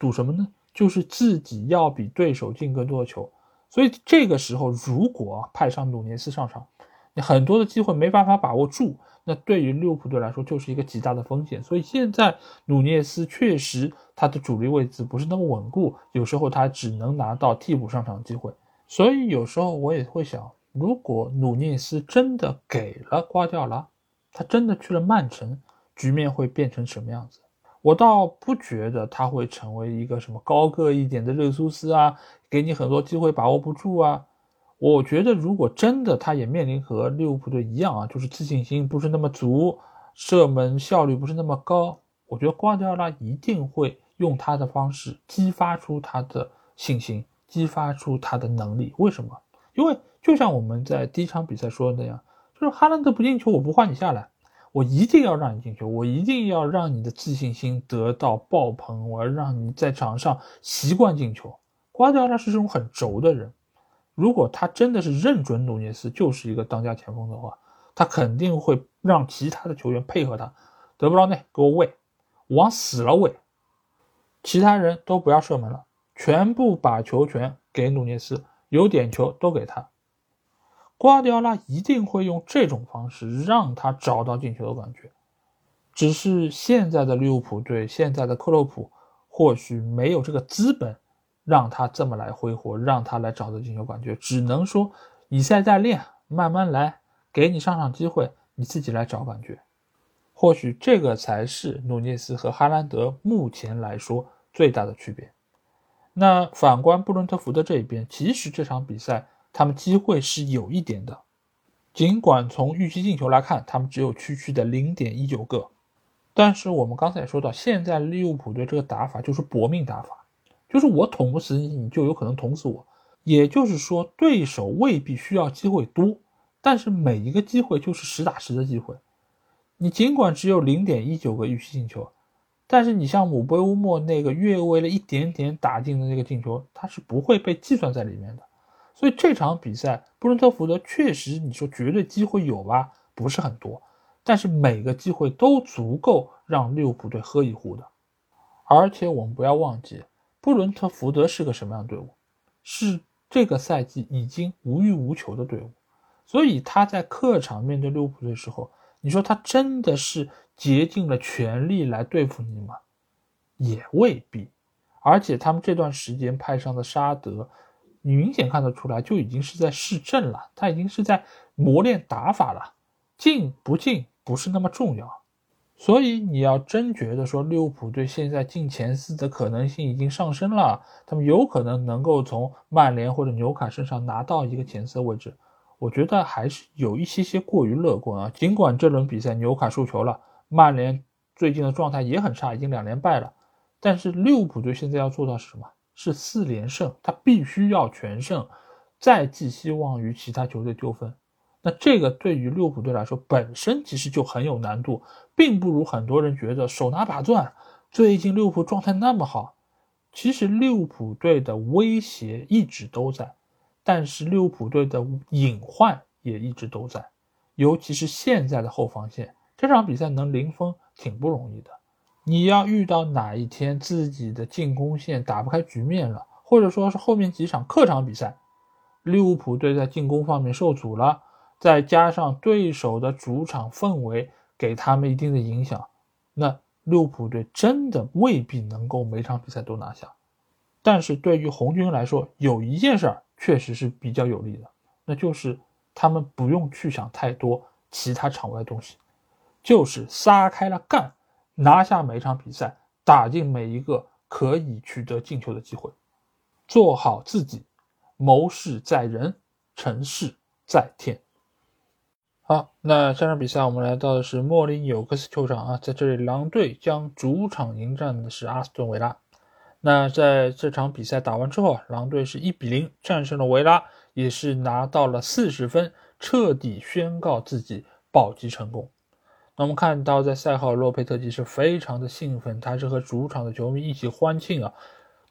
赌什么呢？就是自己要比对手进更多的球。所以这个时候，如果派上努涅斯上场，你很多的机会没办法把握住，那对于利物浦队来说就是一个极大的风险。所以现在努涅斯确实他的主力位置不是那么稳固，有时候他只能拿到替补上场机会。所以有时候我也会想，如果努涅斯真的给了瓜迪奥拉，他真的去了曼城，局面会变成什么样子？我倒不觉得他会成为一个什么高个一点的热苏斯啊，给你很多机会把握不住啊。我觉得如果真的他也面临和利物浦队一样啊，就是自信心不是那么足，射门效率不是那么高，我觉得瓜迪奥拉一定会用他的方式激发出他的信心，激发出他的能力。为什么？因为就像我们在第一场比赛说的那样，就是哈兰德不进球，我不换你下来。我一定要让你进球，我一定要让你的自信心得到爆棚，我要让你在场上习惯进球。瓜迪奥拉是这种很轴的人，如果他真的是认准努涅斯就是一个当家前锋的话，他肯定会让其他的球员配合他。德布劳内给我喂，往死了喂，其他人都不要射门了，全部把球权给努涅斯，有点球都给他。瓜迪奥拉一定会用这种方式让他找到进球的感觉，只是现在的利物浦队，现在的克洛普或许没有这个资本让他这么来挥霍，让他来找到进球感觉，只能说比赛在练，慢慢来，给你上场机会，你自己来找感觉。或许这个才是努涅斯和哈兰德目前来说最大的区别。那反观布伦特福德这一边，其实这场比赛。他们机会是有一点的，尽管从预期进球来看，他们只有区区的零点一九个，但是我们刚才也说到，现在利物浦队这个打法就是搏命打法，就是我捅不死你，你就有可能捅死我。也就是说，对手未必需要机会多，但是每一个机会就是实打实的机会。你尽管只有零点一九个预期进球。但是你像姆贝乌莫那个略微了一点点打进的那个进球，他是不会被计算在里面的。所以这场比赛，布伦特福德确实你说绝对机会有吧，不是很多，但是每个机会都足够让利物浦队喝一壶的。而且我们不要忘记，布伦特福德是个什么样的队伍？是这个赛季已经无欲无求的队伍。所以他在客场面对利物浦队的时候，你说他真的是？竭尽了全力来对付你吗？也未必。而且他们这段时间派上的沙德，你明显看得出来就已经是在试阵了，他已经是在磨练打法了。进不进不是那么重要。所以你要真觉得说利物浦队现在进前四的可能性已经上升了，他们有可能能够从曼联或者纽卡身上拿到一个前四的位置，我觉得还是有一些些过于乐观啊。尽管这轮比赛纽卡输球了。曼联最近的状态也很差，已经两连败了。但是利物浦队现在要做到是什么？是四连胜，他必须要全胜，再寄希望于其他球队丢分。那这个对于利物浦队来说，本身其实就很有难度，并不如很多人觉得手拿把攥。最近利物浦状态那么好，其实利物浦队的威胁一直都在，但是利物浦队的隐患也一直都在，尤其是现在的后防线。这场比赛能零封挺不容易的，你要遇到哪一天自己的进攻线打不开局面了，或者说是后面几场客场比赛，利物浦队在进攻方面受阻了，再加上对手的主场氛围给他们一定的影响，那利物浦队真的未必能够每场比赛都拿下。但是对于红军来说，有一件事儿确实是比较有利的，那就是他们不用去想太多其他场外东西。就是撒开了干，拿下每场比赛，打进每一个可以取得进球的机会，做好自己，谋事在人，成事在天。好，那下场比赛我们来到的是莫林纽克斯球场啊，在这里狼队将主场迎战的是阿斯顿维拉。那在这场比赛打完之后啊，狼队是一比零战胜了维拉，也是拿到了四十分，彻底宣告自己保级成功。那我们看到，在赛后，洛佩特吉是非常的兴奋，他是和主场的球迷一起欢庆啊，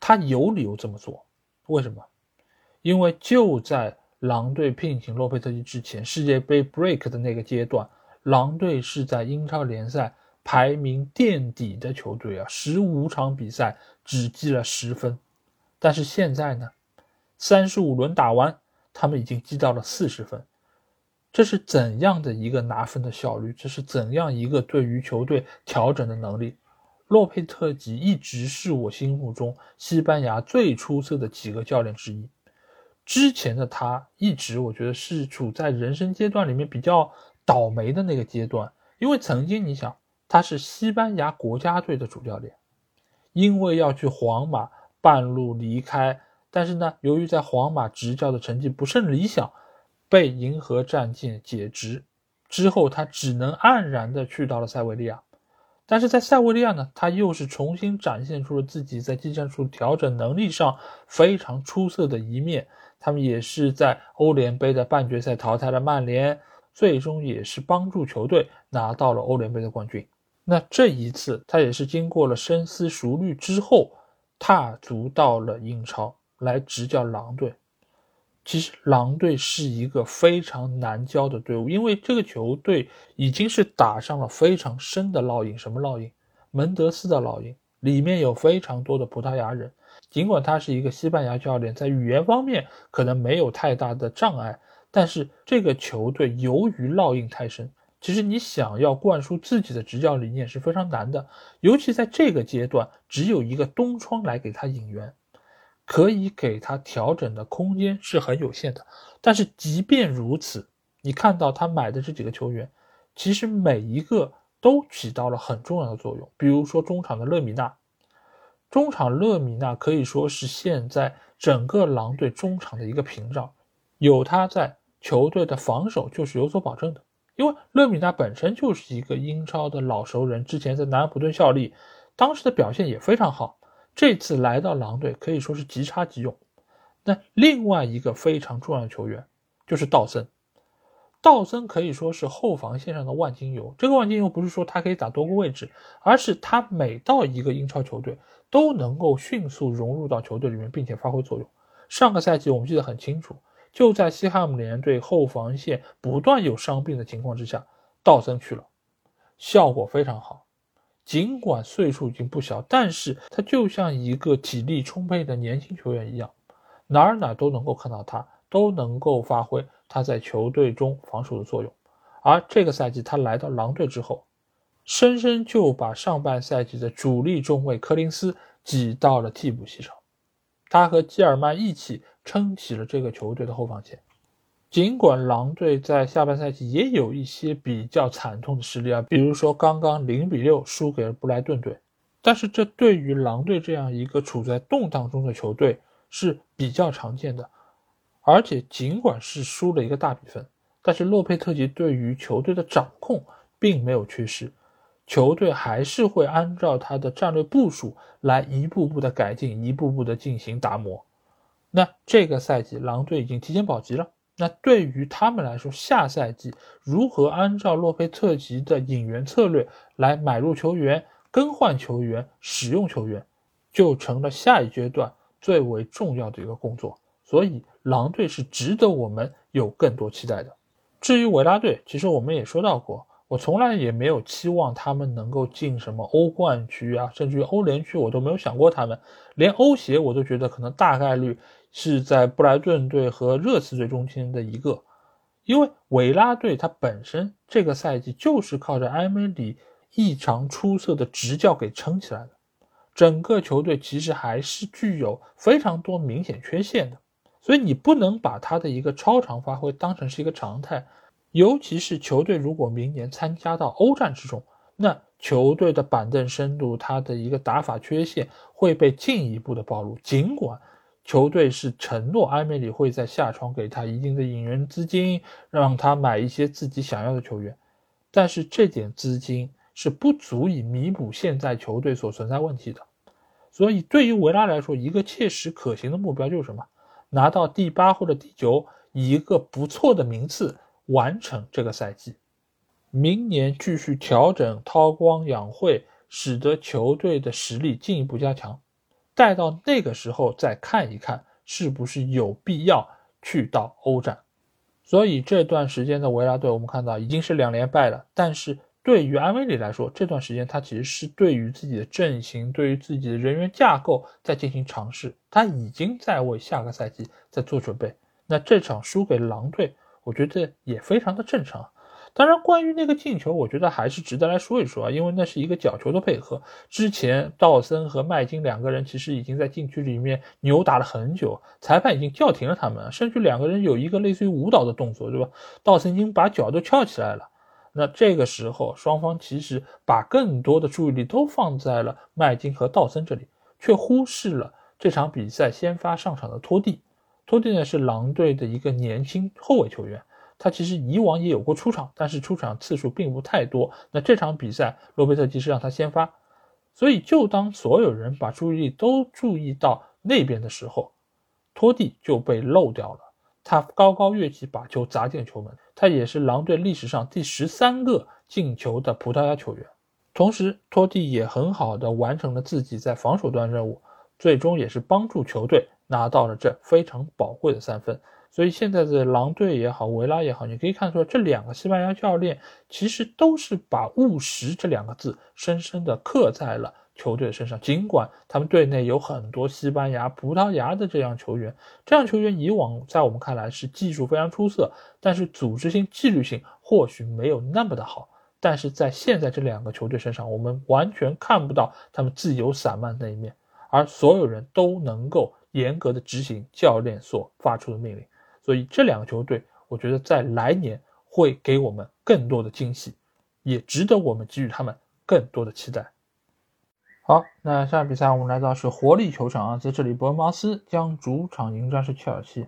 他有理由这么做，为什么？因为就在狼队聘请洛佩特吉之前，世界杯 break 的那个阶段，狼队是在英超联赛排名垫底的球队啊，十五场比赛只积了十分，但是现在呢，三十五轮打完，他们已经积到了四十分。这是怎样的一个拿分的效率？这是怎样一个对于球队调整的能力？洛佩特吉一直是我心目中西班牙最出色的几个教练之一。之前的他一直我觉得是处在人生阶段里面比较倒霉的那个阶段，因为曾经你想他是西班牙国家队的主教练，因为要去皇马半路离开，但是呢，由于在皇马执教的成绩不甚理想。被银河战舰解职之后，他只能黯然的去到了塞维利亚。但是在塞维利亚呢，他又是重新展现出了自己在技战术调整能力上非常出色的一面。他们也是在欧联杯的半决赛淘汰了曼联，最终也是帮助球队拿到了欧联杯的冠军。那这一次，他也是经过了深思熟虑之后，踏足到了英超来执教狼队。其实狼队是一个非常难教的队伍，因为这个球队已经是打上了非常深的烙印。什么烙印？门德斯的烙印，里面有非常多的葡萄牙人。尽管他是一个西班牙教练，在语言方面可能没有太大的障碍，但是这个球队由于烙印太深，其实你想要灌输自己的执教理念是非常难的。尤其在这个阶段，只有一个东窗来给他引援。可以给他调整的空间是很有限的，但是即便如此，你看到他买的这几个球员，其实每一个都起到了很重要的作用。比如说中场的勒米纳，中场勒米纳可以说是现在整个狼队中场的一个屏障，有他在球队的防守就是有所保证的。因为勒米纳本身就是一个英超的老熟人，之前在南安普顿效力，当时的表现也非常好。这次来到狼队可以说是即插即用。那另外一个非常重要的球员就是道森，道森可以说是后防线上的万金油。这个万金油不是说他可以打多个位置，而是他每到一个英超球队都能够迅速融入到球队里面，并且发挥作用。上个赛季我们记得很清楚。就在西汉姆联队后防线不断有伤病的情况之下，道森去了，效果非常好。尽管岁数已经不小，但是他就像一个体力充沛的年轻球员一样，哪儿哪儿都能够看到他，都能够发挥他在球队中防守的作用。而这个赛季他来到狼队之后，深深就把上半赛季的主力中卫柯林斯挤到了替补席上，他和基尔曼一起。撑起了这个球队的后防线。尽管狼队在下半赛季也有一些比较惨痛的实力啊，比如说刚刚零比六输给了布莱顿队，但是这对于狼队这样一个处在动荡中的球队是比较常见的。而且尽管是输了一个大比分，但是洛佩特吉对于球队的掌控并没有缺失，球队还是会按照他的战略部署来一步步的改进，一步步的进行打磨。那这个赛季，狼队已经提前保级了。那对于他们来说，下赛季如何按照洛佩特吉的引援策略来买入球员、更换球员、使用球员，就成了下一阶段最为重要的一个工作。所以，狼队是值得我们有更多期待的。至于维拉队，其实我们也说到过。我从来也没有期望他们能够进什么欧冠区啊，甚至于欧联区，我都没有想过他们。连欧协我都觉得可能大概率是在布莱顿队和热刺队中间的一个，因为维拉队它本身这个赛季就是靠着埃梅里异常出色的执教给撑起来的，整个球队其实还是具有非常多明显缺陷的，所以你不能把他的一个超常发挥当成是一个常态。尤其是球队如果明年参加到欧战之中，那球队的板凳深度，他的一个打法缺陷会被进一步的暴露。尽管球队是承诺埃梅里会在下窗给他一定的引援资金，让他买一些自己想要的球员，但是这点资金是不足以弥补现在球队所存在问题的。所以对于维拉来说，一个切实可行的目标就是什么？拿到第八或者第九，一个不错的名次。完成这个赛季，明年继续调整韬光养晦，使得球队的实力进一步加强。待到那个时候再看一看，是不是有必要去到欧战。所以这段时间的维拉队，我们看到已经是两连败了。但是对于安威里来说，这段时间他其实是对于自己的阵型、对于自己的人员架构在进行尝试，他已经在为下个赛季在做准备。那这场输给狼队。我觉得也非常的正常。当然，关于那个进球，我觉得还是值得来说一说啊，因为那是一个角球的配合。之前道森和麦金两个人其实已经在禁区里面扭打了很久，裁判已经叫停了他们，甚至两个人有一个类似于舞蹈的动作，对吧？道森已经把脚都翘起来了。那这个时候，双方其实把更多的注意力都放在了麦金和道森这里，却忽视了这场比赛先发上场的托蒂。托蒂呢是狼队的一个年轻后卫球员，他其实以往也有过出场，但是出场次数并不太多。那这场比赛，罗贝特吉是让他先发，所以就当所有人把注意力都注意到那边的时候，托蒂就被漏掉了。他高高跃起，把球砸进球门。他也是狼队历史上第十三个进球的葡萄牙球员。同时，托蒂也很好的完成了自己在防守端任务，最终也是帮助球队。拿到了这非常宝贵的三分，所以现在的狼队也好，维拉也好，你可以看出来，这两个西班牙教练其实都是把务实这两个字深深的刻在了球队的身上。尽管他们队内有很多西班牙、葡萄牙的这样球员，这样球员以往在我们看来是技术非常出色，但是组织性、纪律性或许没有那么的好。但是在现在这两个球队身上，我们完全看不到他们自由散漫那一面，而所有人都能够。严格的执行教练所发出的命令，所以这两个球队，我觉得在来年会给我们更多的惊喜，也值得我们给予他们更多的期待。好，那下比赛我们来到是活力球场啊，在这里伯恩茅斯将主场迎战是切尔西。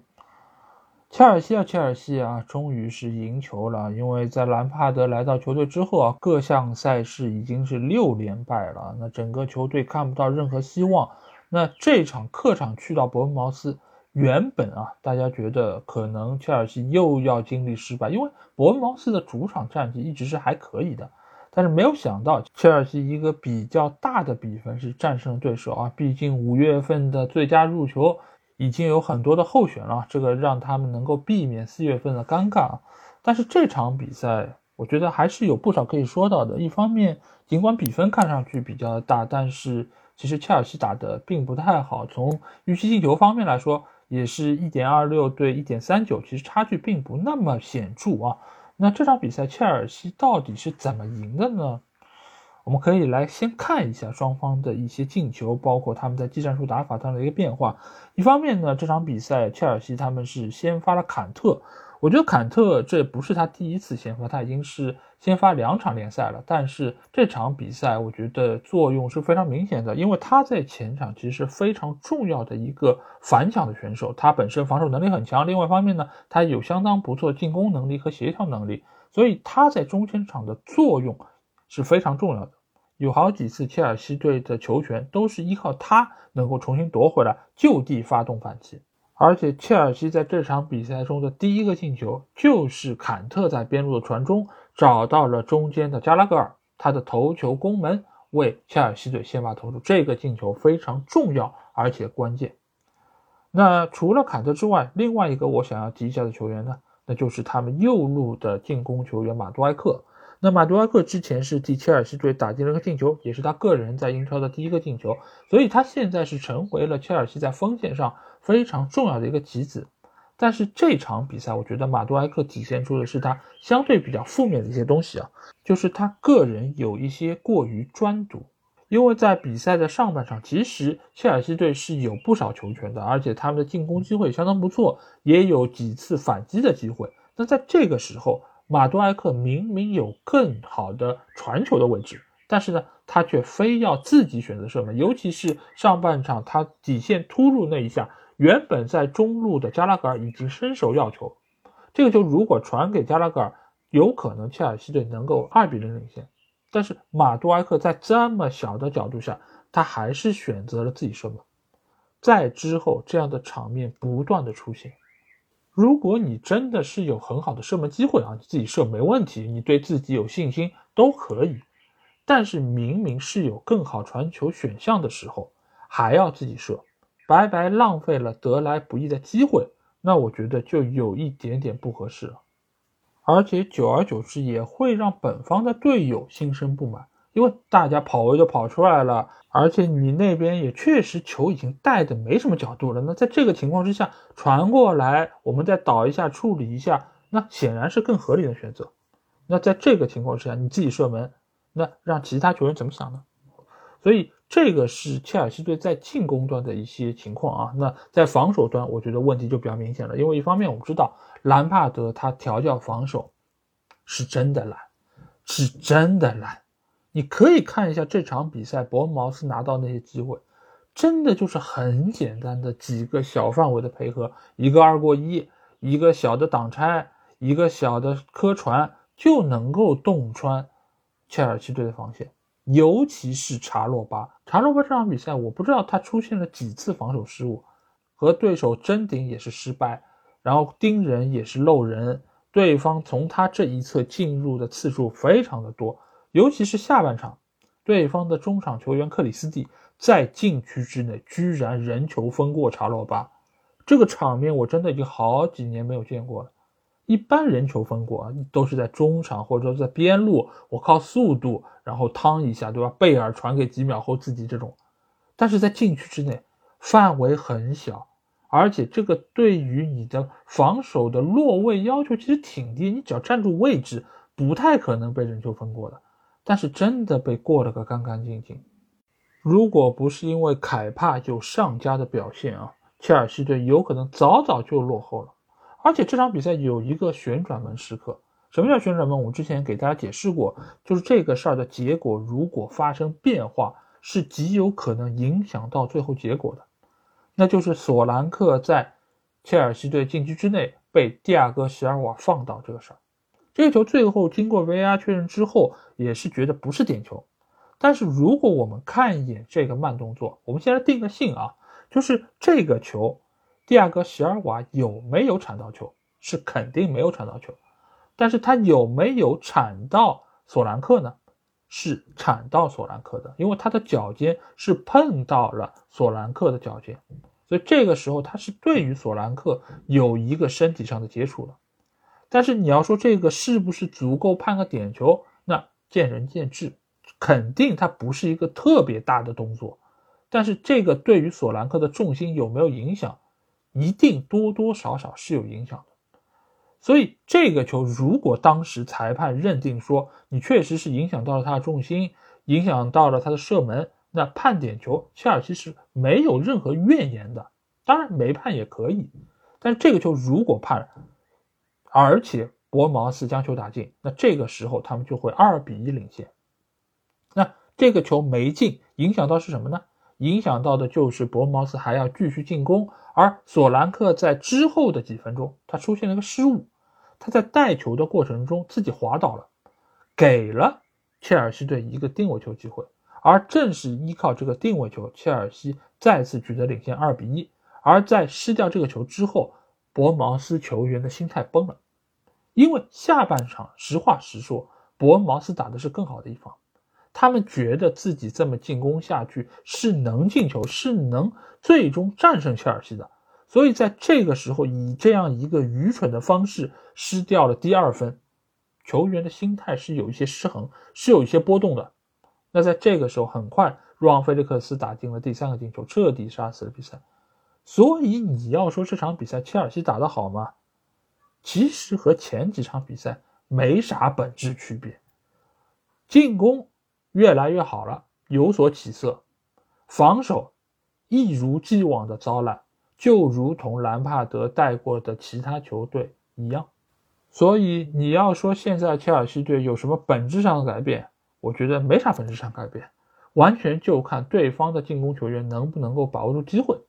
切尔西啊，切尔西啊，终于是赢球了。因为在兰帕德来到球队之后啊，各项赛事已经是六连败了，那整个球队看不到任何希望。那这场客场去到伯恩茅斯，原本啊，大家觉得可能切尔西又要经历失败，因为伯恩茅斯的主场战绩一直是还可以的。但是没有想到，切尔西一个比较大的比分是战胜对手啊，毕竟五月份的最佳入球。已经有很多的候选了，这个让他们能够避免四月份的尴尬。但是这场比赛，我觉得还是有不少可以说到的。一方面，尽管比分看上去比较大，但是其实切尔西打的并不太好。从预期进球方面来说，也是一点二六对一点三九，其实差距并不那么显著啊。那这场比赛切尔西到底是怎么赢的呢？我们可以来先看一下双方的一些进球，包括他们在技战术打法上的一个变化。一方面呢，这场比赛切尔西他们是先发了坎特，我觉得坎特这不是他第一次先发，他已经是先发两场联赛了。但是这场比赛我觉得作用是非常明显的，因为他在前场其实是非常重要的一个反抢的选手，他本身防守能力很强，另外一方面呢，他有相当不错的进攻能力和协调能力，所以他在中前场的作用是非常重要的。有好几次切尔西队的球权都是依靠他能够重新夺回来，就地发动反击。而且切尔西在这场比赛中的第一个进球就是坎特在边路的传中找到了中间的加拉格尔，他的头球攻门为切尔西队先发投出，这个进球非常重要而且关键。那除了坎特之外，另外一个我想要提一下的球员呢，那就是他们右路的进攻球员马杜埃克。那马杜埃克之前是替切尔西队打进了个进球，也是他个人在英超的第一个进球，所以他现在是成为了切尔西在锋线上非常重要的一个棋子。但是这场比赛，我觉得马杜埃克体现出的是他相对比较负面的一些东西啊，就是他个人有一些过于专注。因为在比赛的上半场，其实切尔西队是有不少球权的，而且他们的进攻机会相当不错，也有几次反击的机会。那在这个时候，马杜埃克明明有更好的传球的位置，但是呢，他却非要自己选择射门。尤其是上半场他底线突入那一下，原本在中路的加拉格尔已经伸手要球，这个球如果传给加拉格尔，有可能切尔西队能够二比零领先。但是马杜埃克在这么小的角度下，他还是选择了自己射门。在之后，这样的场面不断的出现。如果你真的是有很好的射门机会啊，你自己射没问题，你对自己有信心都可以。但是明明是有更好传球选项的时候，还要自己射，白白浪费了得来不易的机会，那我觉得就有一点点不合适了。而且久而久之也会让本方的队友心生不满，因为大家跑位都跑出来了。而且你那边也确实球已经带的没什么角度了，那在这个情况之下传过来，我们再倒一下处理一下，那显然是更合理的选择。那在这个情况之下，你自己射门，那让其他球员怎么想呢？所以这个是切尔西队在进攻端的一些情况啊。那在防守端，我觉得问题就比较明显了，因为一方面我们知道兰帕德他调教防守是真的懒，是真的懒。你可以看一下这场比赛，伯恩茅斯拿到那些机会，真的就是很简单的几个小范围的配合，一个二过一，一个小的挡拆，一个小的磕传，就能够洞穿切尔西队的防线。尤其是查洛巴，查洛巴这场比赛，我不知道他出现了几次防守失误，和对手争顶也是失败，然后盯人也是漏人，对方从他这一侧进入的次数非常的多。尤其是下半场，对方的中场球员克里斯蒂在禁区之内居然人球分过查洛巴，这个场面我真的已经好几年没有见过了。一般人球分过啊，都是在中场或者说在边路，我靠速度然后趟一下，对吧？贝尔传给几秒后自己这种，但是在禁区之内，范围很小，而且这个对于你的防守的落位要求其实挺低，你只要站住位置，不太可能被人球分过的。但是真的被过了个干干净净。如果不是因为凯帕有上佳的表现啊，切尔西队有可能早早就落后了。而且这场比赛有一个旋转门时刻。什么叫旋转门？我之前给大家解释过，就是这个事儿的结果如果发生变化，是极有可能影响到最后结果的。那就是索兰克在切尔西队禁区之内被蒂亚戈·席尔瓦放倒这个事儿。这个球最后经过 VAR 确认之后，也是觉得不是点球。但是如果我们看一眼这个慢动作，我们先来定个性啊，就是这个球，蒂亚戈·席尔瓦有没有铲到球？是肯定没有铲到球。但是他有没有铲到索兰克呢？是铲到索兰克的，因为他的脚尖是碰到了索兰克的脚尖，所以这个时候他是对于索兰克有一个身体上的接触了。但是你要说这个是不是足够判个点球，那见仁见智，肯定它不是一个特别大的动作，但是这个对于索兰克的重心有没有影响，一定多多少少是有影响的。所以这个球，如果当时裁判认定说你确实是影响到了他的重心，影响到了他的射门，那判点球，切尔西是没有任何怨言的。当然没判也可以，但是这个球如果判，而且博尔茅斯将球打进，那这个时候他们就会二比一领先。那这个球没进，影响到是什么呢？影响到的就是博茅斯还要继续进攻，而索兰克在之后的几分钟，他出现了一个失误。他在带球的过程中自己滑倒了，给了切尔西队一个定位球机会，而正是依靠这个定位球，切尔西再次取得领先二比一。而在失掉这个球之后，博茅斯球员的心态崩了，因为下半场实话实说，博茅斯打的是更好的一方，他们觉得自己这么进攻下去是能进球，是能最终战胜切尔西的。所以在这个时候，以这样一个愚蠢的方式失掉了第二分，球员的心态是有一些失衡，是有一些波动的。那在这个时候，很快若昂·菲利克斯打进了第三个进球，彻底杀死了比赛。所以你要说这场比赛切尔西打得好吗？其实和前几场比赛没啥本质区别，进攻越来越好了，有所起色，防守一如既往的糟烂。就如同兰帕德带过的其他球队一样，所以你要说现在切尔西队有什么本质上的改变，我觉得没啥本质上改变，完全就看对方的进攻球员能不能够把握住机会。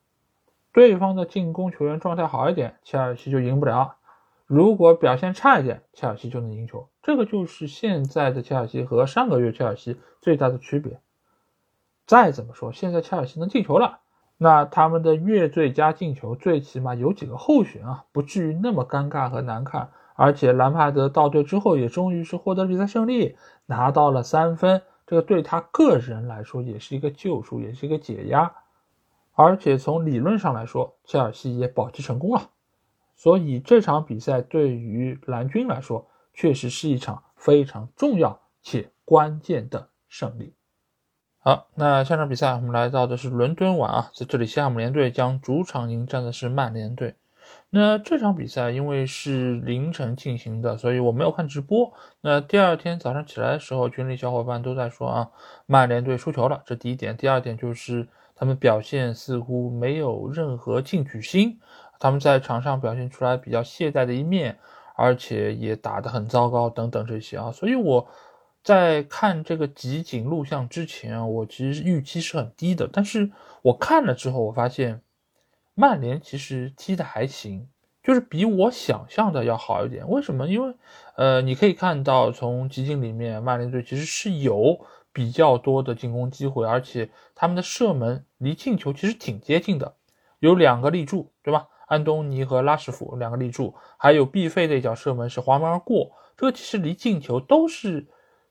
对方的进攻球员状态好一点，切尔西就赢不了；如果表现差一点，切尔西就能赢球。这个就是现在的切尔西和上个月切尔西最大的区别。再怎么说，现在切尔西能进球了。那他们的月最佳进球最起码有几个候选啊，不至于那么尴尬和难看。而且兰帕德到队之后，也终于是获得比赛胜利，拿到了三分，这个对他个人来说也是一个救赎，也是一个解压。而且从理论上来说，切尔西也保级成功了。所以这场比赛对于蓝军来说，确实是一场非常重要且关键的胜利。好，那下场比赛我们来到的是伦敦碗啊，在这里西汉姆联队将主场迎战的是曼联队。那这场比赛因为是凌晨进行的，所以我没有看直播。那第二天早上起来的时候，群里小伙伴都在说啊，曼联队输球了，这第一点。第二点就是他们表现似乎没有任何进取心，他们在场上表现出来比较懈怠的一面，而且也打得很糟糕等等这些啊，所以我。在看这个集锦录像之前啊，我其实预期是很低的。但是我看了之后，我发现曼联其实踢的还行，就是比我想象的要好一点。为什么？因为呃，你可以看到从集锦里面，曼联队其实是有比较多的进攻机会，而且他们的射门离进球其实挺接近的，有两个立柱，对吧？安东尼和拉什福两个立柱，还有毕费的一脚射门是滑门而过，这个其实离进球都是。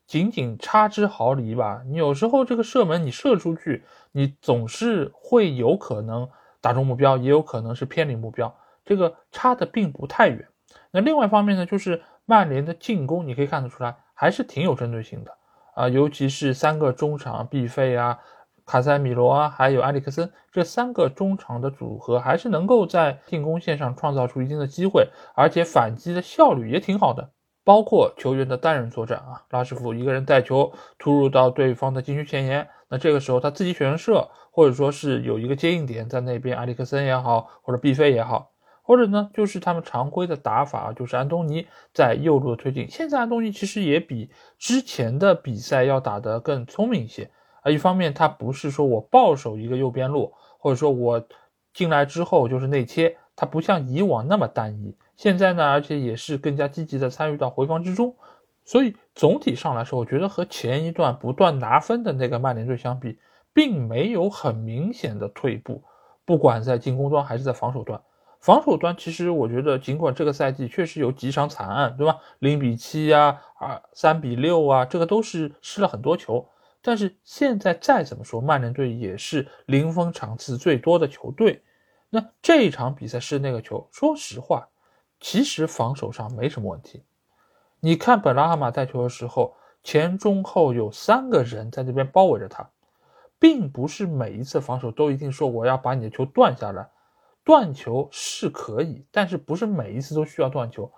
仅仅差之毫厘吧。你有时候这个射门你射出去，你总是会有可能打中目标，也有可能是偏离目标，这个差的并不太远。那另外一方面呢，就是曼联的进攻，你可以看得出来还是挺有针对性的啊，尤其是三个中场，毕费啊、卡塞米罗啊，还有埃里克森这三个中场的组合，还是能够在进攻线上创造出一定的机会，而且反击的效率也挺好的。包括球员的单人作战啊，拉什福一个人带球突入到对方的禁区前沿，那这个时候他自己选人射，或者说是有一个接应点在那边，埃里克森也好，或者毕飞也好，或者呢就是他们常规的打法，就是安东尼在右路的推进。现在安东尼其实也比之前的比赛要打得更聪明一些啊，一方面他不是说我抱守一个右边路，或者说我进来之后就是内切，他不像以往那么单一。现在呢，而且也是更加积极的参与到回防之中，所以总体上来说，我觉得和前一段不断拿分的那个曼联队相比，并没有很明显的退步，不管在进攻端还是在防守端。防守端其实我觉得，尽管这个赛季确实有几场惨案，对吧？零比七啊，二三比六啊，这个都是失了很多球。但是现在再怎么说，曼联队也是零封场次最多的球队。那这一场比赛是那个球，说实话。其实防守上没什么问题，你看本拉哈马带球的时候，前中后有三个人在这边包围着他，并不是每一次防守都一定说我要把你的球断下来，断球是可以，但是不是每一次都需要断球。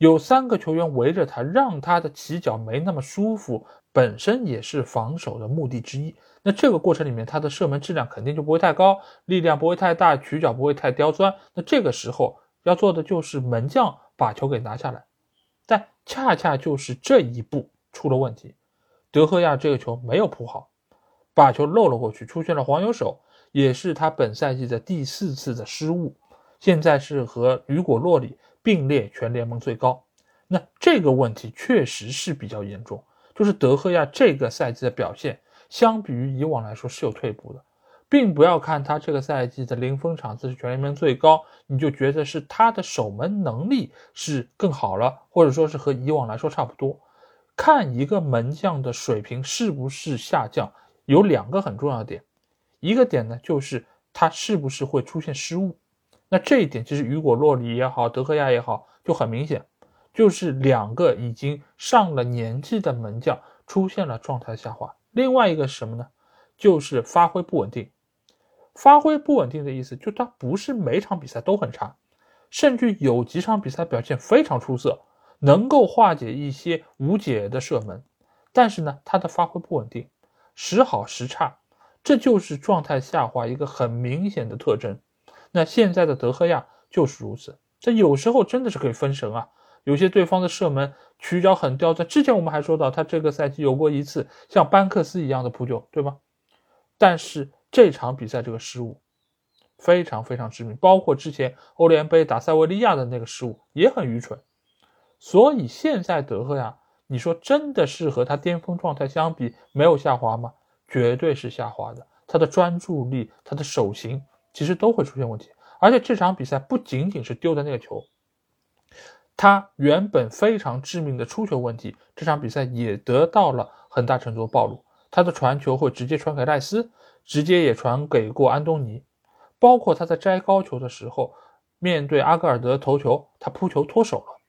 有三个球员围着他，让他的起脚没那么舒服，本身也是防守的目的之一。那这个过程里面，他的射门质量肯定就不会太高，力量不会太大，取角不会太刁钻。那这个时候。要做的就是门将把球给拿下来，但恰恰就是这一步出了问题。德赫亚这个球没有扑好，把球漏了过去，出现了黄油手，也是他本赛季的第四次的失误。现在是和雨果·洛里并列全联盟最高。那这个问题确实是比较严重，就是德赫亚这个赛季的表现，相比于以往来说是有退步的。并不要看他这个赛季的零封场次是全联盟最高，你就觉得是他的守门能力是更好了，或者说是和以往来说差不多。看一个门将的水平是不是下降，有两个很重要的点，一个点呢就是他是不是会出现失误。那这一点其实雨果·洛里也好，德赫亚也好，就很明显，就是两个已经上了年纪的门将出现了状态下滑。另外一个是什么呢？就是发挥不稳定。发挥不稳定的意思，就他不是每场比赛都很差，甚至有几场比赛表现非常出色，能够化解一些无解的射门，但是呢，他的发挥不稳定，时好时差，这就是状态下滑一个很明显的特征。那现在的德赫亚就是如此，这有时候真的是可以分神啊，有些对方的射门曲角很刁钻。之前我们还说到，他这个赛季有过一次像班克斯一样的扑救，对吧？但是。这场比赛这个失误非常非常致命，包括之前欧联杯打塞维利亚的那个失误也很愚蠢。所以现在德赫亚，你说真的是和他巅峰状态相比没有下滑吗？绝对是下滑的。他的专注力、他的手型其实都会出现问题。而且这场比赛不仅仅是丢的那个球，他原本非常致命的出球问题，这场比赛也得到了很大程度的暴露。他的传球会直接传给赖斯。直接也传给过安东尼，包括他在摘高球的时候，面对阿戈尔德头球，他扑球脱手了，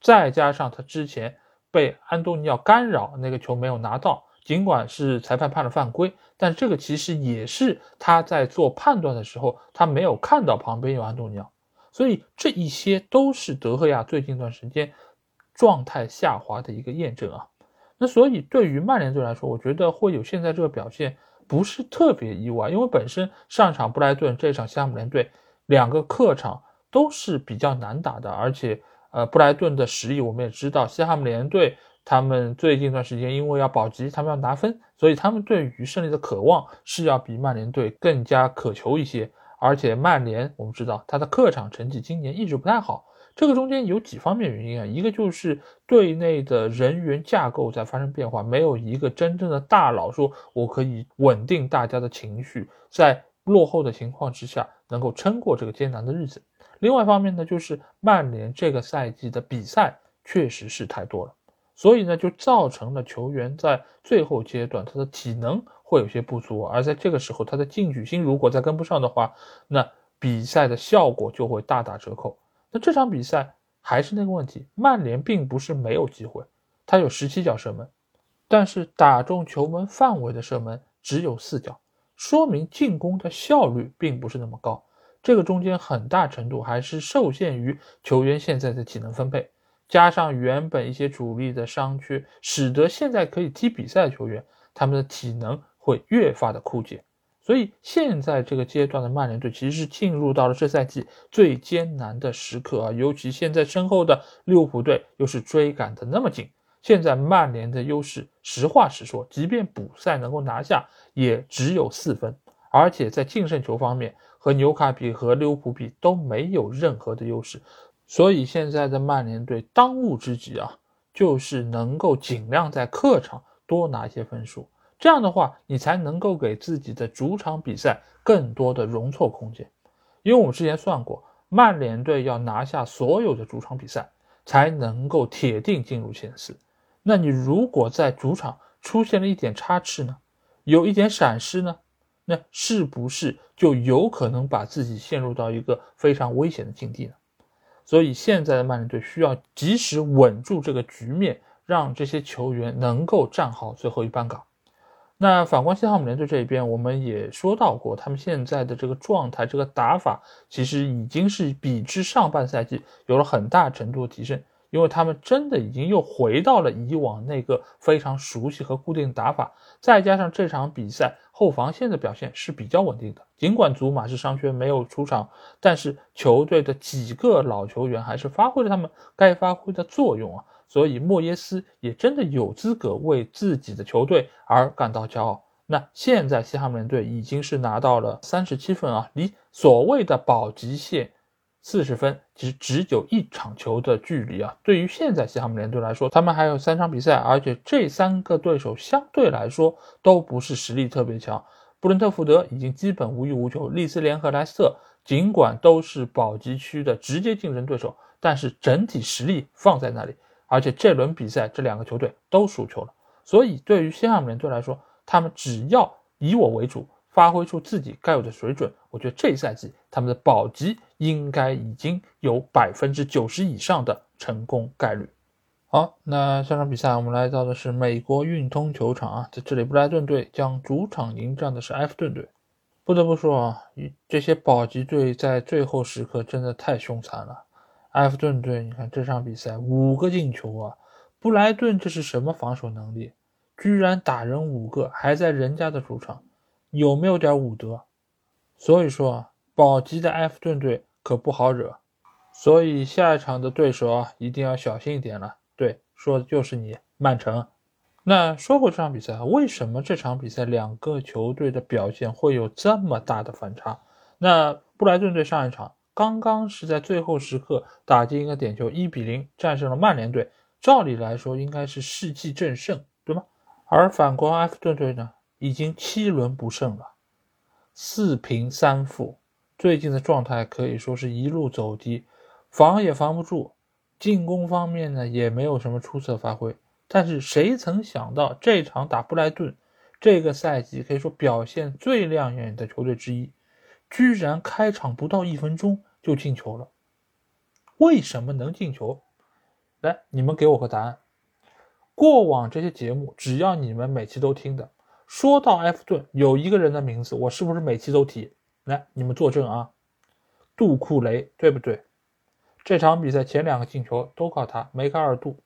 再加上他之前被安东尼要干扰那个球没有拿到，尽管是裁判判了犯规，但这个其实也是他在做判断的时候，他没有看到旁边有安东尼奥，所以这一些都是德赫亚最近一段时间状态下滑的一个验证啊。那所以对于曼联队来说，我觉得会有现在这个表现。不是特别意外，因为本身上场布莱顿这场西汉姆联队两个客场都是比较难打的，而且呃布莱顿的实力我们也知道，西汉姆联队他们最近一段时间因为要保级，他们要拿分，所以他们对于胜利的渴望是要比曼联队更加渴求一些。而且曼联我们知道他的客场成绩今年一直不太好。这个中间有几方面原因啊，一个就是队内的人员架构在发生变化，没有一个真正的大佬说我可以稳定大家的情绪，在落后的情况之下能够撑过这个艰难的日子。另外一方面呢，就是曼联这个赛季的比赛确实是太多了，所以呢就造成了球员在最后阶段他的体能会有些不足，而在这个时候他的进取心如果再跟不上的话，那比赛的效果就会大打折扣。那这场比赛还是那个问题，曼联并不是没有机会，他有十七脚射门，但是打中球门范围的射门只有四脚，说明进攻的效率并不是那么高。这个中间很大程度还是受限于球员现在的体能分配，加上原本一些主力的伤缺，使得现在可以踢比赛的球员，他们的体能会越发的枯竭。所以现在这个阶段的曼联队其实是进入到了这赛季最艰难的时刻啊，尤其现在身后的利物浦队又是追赶的那么紧，现在曼联的优势，实话实说，即便补赛能够拿下，也只有四分，而且在净胜球方面和纽卡比和利物浦比都没有任何的优势，所以现在的曼联队当务之急啊，就是能够尽量在客场多拿一些分数。这样的话，你才能够给自己的主场比赛更多的容错空间。因为我们之前算过，曼联队要拿下所有的主场比赛，才能够铁定进入前四。那你如果在主场出现了一点差池呢，有一点闪失呢，那是不是就有可能把自己陷入到一个非常危险的境地呢？所以现在的曼联队需要及时稳住这个局面，让这些球员能够站好最后一班岗。那反观西汉姆联队这一边，我们也说到过，他们现在的这个状态、这个打法，其实已经是比之上半赛季有了很大程度的提升。因为他们真的已经又回到了以往那个非常熟悉和固定打法，再加上这场比赛后防线的表现是比较稳定的。尽管祖马是伤缺没有出场，但是球队的几个老球员还是发挥了他们该发挥的作用啊。所以莫耶斯也真的有资格为自己的球队而感到骄傲。那现在西汉姆联队已经是拿到了三十七分啊，离所谓的保级线。四十分其实只有一场球的距离啊！对于现在西汉姆联队来说，他们还有三场比赛，而且这三个对手相对来说都不是实力特别强。布伦特福德已经基本无欲无求，利兹联和莱斯特尽管都是保级区的直接竞争对手，但是整体实力放在那里，而且这轮比赛这两个球队都输球了，所以对于西汉姆联队来说，他们只要以我为主。发挥出自己该有的水准，我觉得这一赛季他们的保级应该已经有百分之九十以上的成功概率。好，那下场比赛我们来到的是美国运通球场啊，在这里布莱顿队将主场迎战的是埃弗顿队。不得不说啊，这些保级队在最后时刻真的太凶残了。埃弗顿队，你看这场比赛五个进球啊，布莱顿这是什么防守能力？居然打人五个，还在人家的主场。有没有点武德？所以说啊，保级的埃弗顿队可不好惹，所以下一场的对手啊，一定要小心一点了。对，说的就是你，曼城。那说回这场比赛，为什么这场比赛两个球队的表现会有这么大的反差？那布莱顿队上一场刚刚是在最后时刻打进一个点球，一比零战胜了曼联队，照理来说应该是士气正盛，对吗？而反观埃弗顿队呢？已经七轮不胜了，四平三负，最近的状态可以说是一路走低，防也防不住，进攻方面呢也没有什么出色发挥。但是谁曾想到这场打布莱顿，这个赛季可以说表现最亮眼的球队之一，居然开场不到一分钟就进球了。为什么能进球？来，你们给我个答案。过往这些节目，只要你们每期都听的。说到埃弗顿，有一个人的名字，我是不是每期都提？来，你们作证啊！杜库雷，对不对？这场比赛前两个进球都靠他，梅开二度。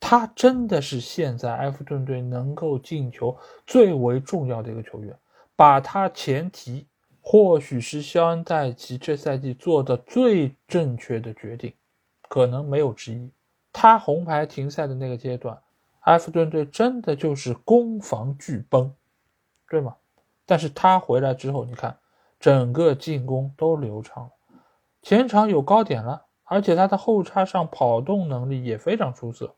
他真的是现在埃弗顿队能够进球最为重要的一个球员。把他前提，或许是肖恩戴奇这赛季做的最正确的决定，可能没有之一。他红牌停赛的那个阶段。埃弗顿队真的就是攻防俱崩，对吗？但是他回来之后，你看整个进攻都流畅了，前场有高点了，而且他的后插上跑动能力也非常出色。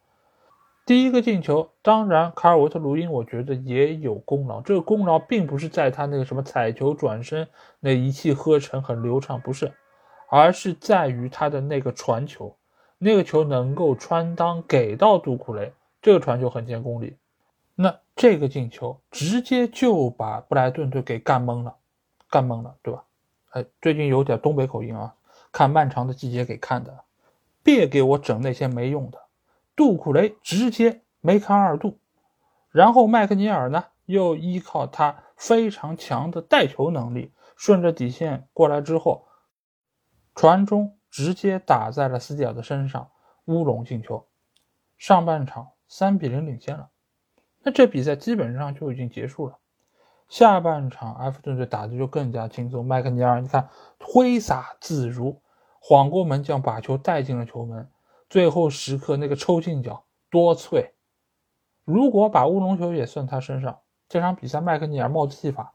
第一个进球，当然卡尔维特卢因我觉得也有功劳，这个功劳并不是在他那个什么踩球转身那一气呵成很流畅，不是，而是在于他的那个传球，那个球能够穿裆给到杜库雷。这个传球很见功力，那这个进球直接就把布莱顿队给干懵了，干懵了，对吧？哎，最近有点东北口音啊，看漫长的季节给看的，别给我整那些没用的。杜库雷直接梅开二度，然后麦克尼尔呢又依靠他非常强的带球能力，顺着底线过来之后，传中直接打在了斯蒂尔的身上，乌龙进球。上半场。三比零领先了，那这比赛基本上就已经结束了。下半场埃弗顿队打的就更加轻松，麦克尼尔你看挥洒自如，晃过门将把球带进了球门。最后时刻那个抽进脚多脆！如果把乌龙球也算他身上，这场比赛麦克尼尔帽子戏法。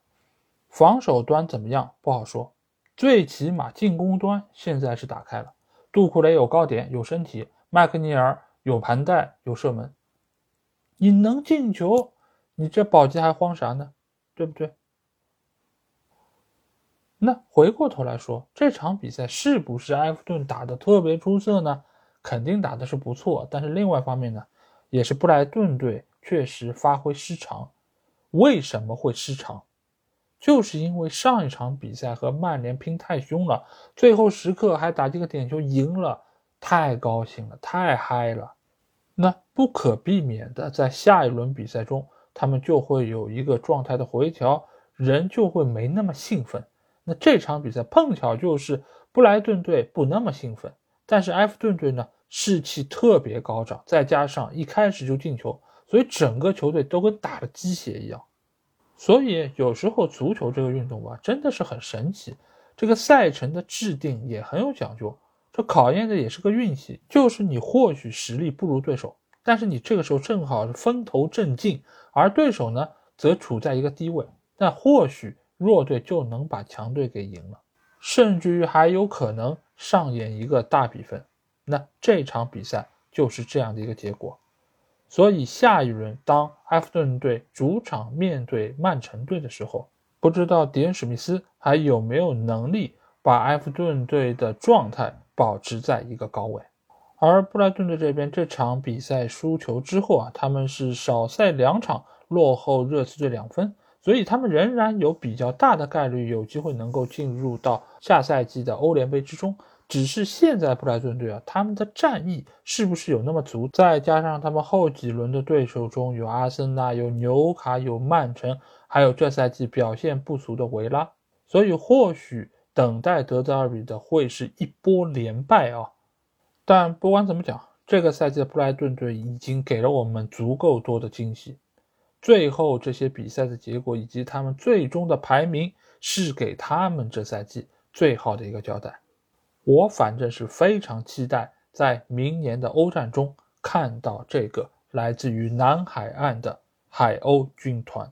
防守端怎么样不好说，最起码进攻端现在是打开了。杜库雷有高点，有身体；麦克尼尔有盘带，有射门。你能进球，你这保级还慌啥呢？对不对？那回过头来说，这场比赛是不是埃弗顿打的特别出色呢？肯定打的是不错，但是另外一方面呢，也是布莱顿队确实发挥失常。为什么会失常？就是因为上一场比赛和曼联拼太凶了，最后时刻还打这个点球赢了，太高兴了，太嗨了。那不可避免的，在下一轮比赛中，他们就会有一个状态的回调，人就会没那么兴奋。那这场比赛碰巧就是布莱顿队不那么兴奋，但是埃弗顿队呢士气特别高涨，再加上一开始就进球，所以整个球队都跟打了鸡血一样。所以有时候足球这个运动吧，真的是很神奇。这个赛程的制定也很有讲究，这考验的也是个运气，就是你或许实力不如对手，但是你这个时候正好是风头正劲，而对手呢则处在一个低位，那或许。弱队就能把强队给赢了，甚至于还有可能上演一个大比分。那这场比赛就是这样的一个结果。所以下一轮当埃弗顿队主场面对曼城队的时候，不知道迪恩·史密斯还有没有能力把埃弗顿队的状态保持在一个高位。而布莱顿队这边这场比赛输球之后啊，他们是少赛两场，落后热刺队两分。所以他们仍然有比较大的概率有机会能够进入到下赛季的欧联杯之中，只是现在布莱顿队啊，他们的战意是不是有那么足？再加上他们后几轮的对手中有阿森纳、有纽卡、有曼城，还有这赛季表现不俗的维拉，所以或许等待德泽尔比的会是一波连败啊。但不管怎么讲，这个赛季的布莱顿队已经给了我们足够多的惊喜。最后这些比赛的结果以及他们最终的排名，是给他们这赛季最好的一个交代。我反正是非常期待在明年的欧战中看到这个来自于南海岸的海鸥军团。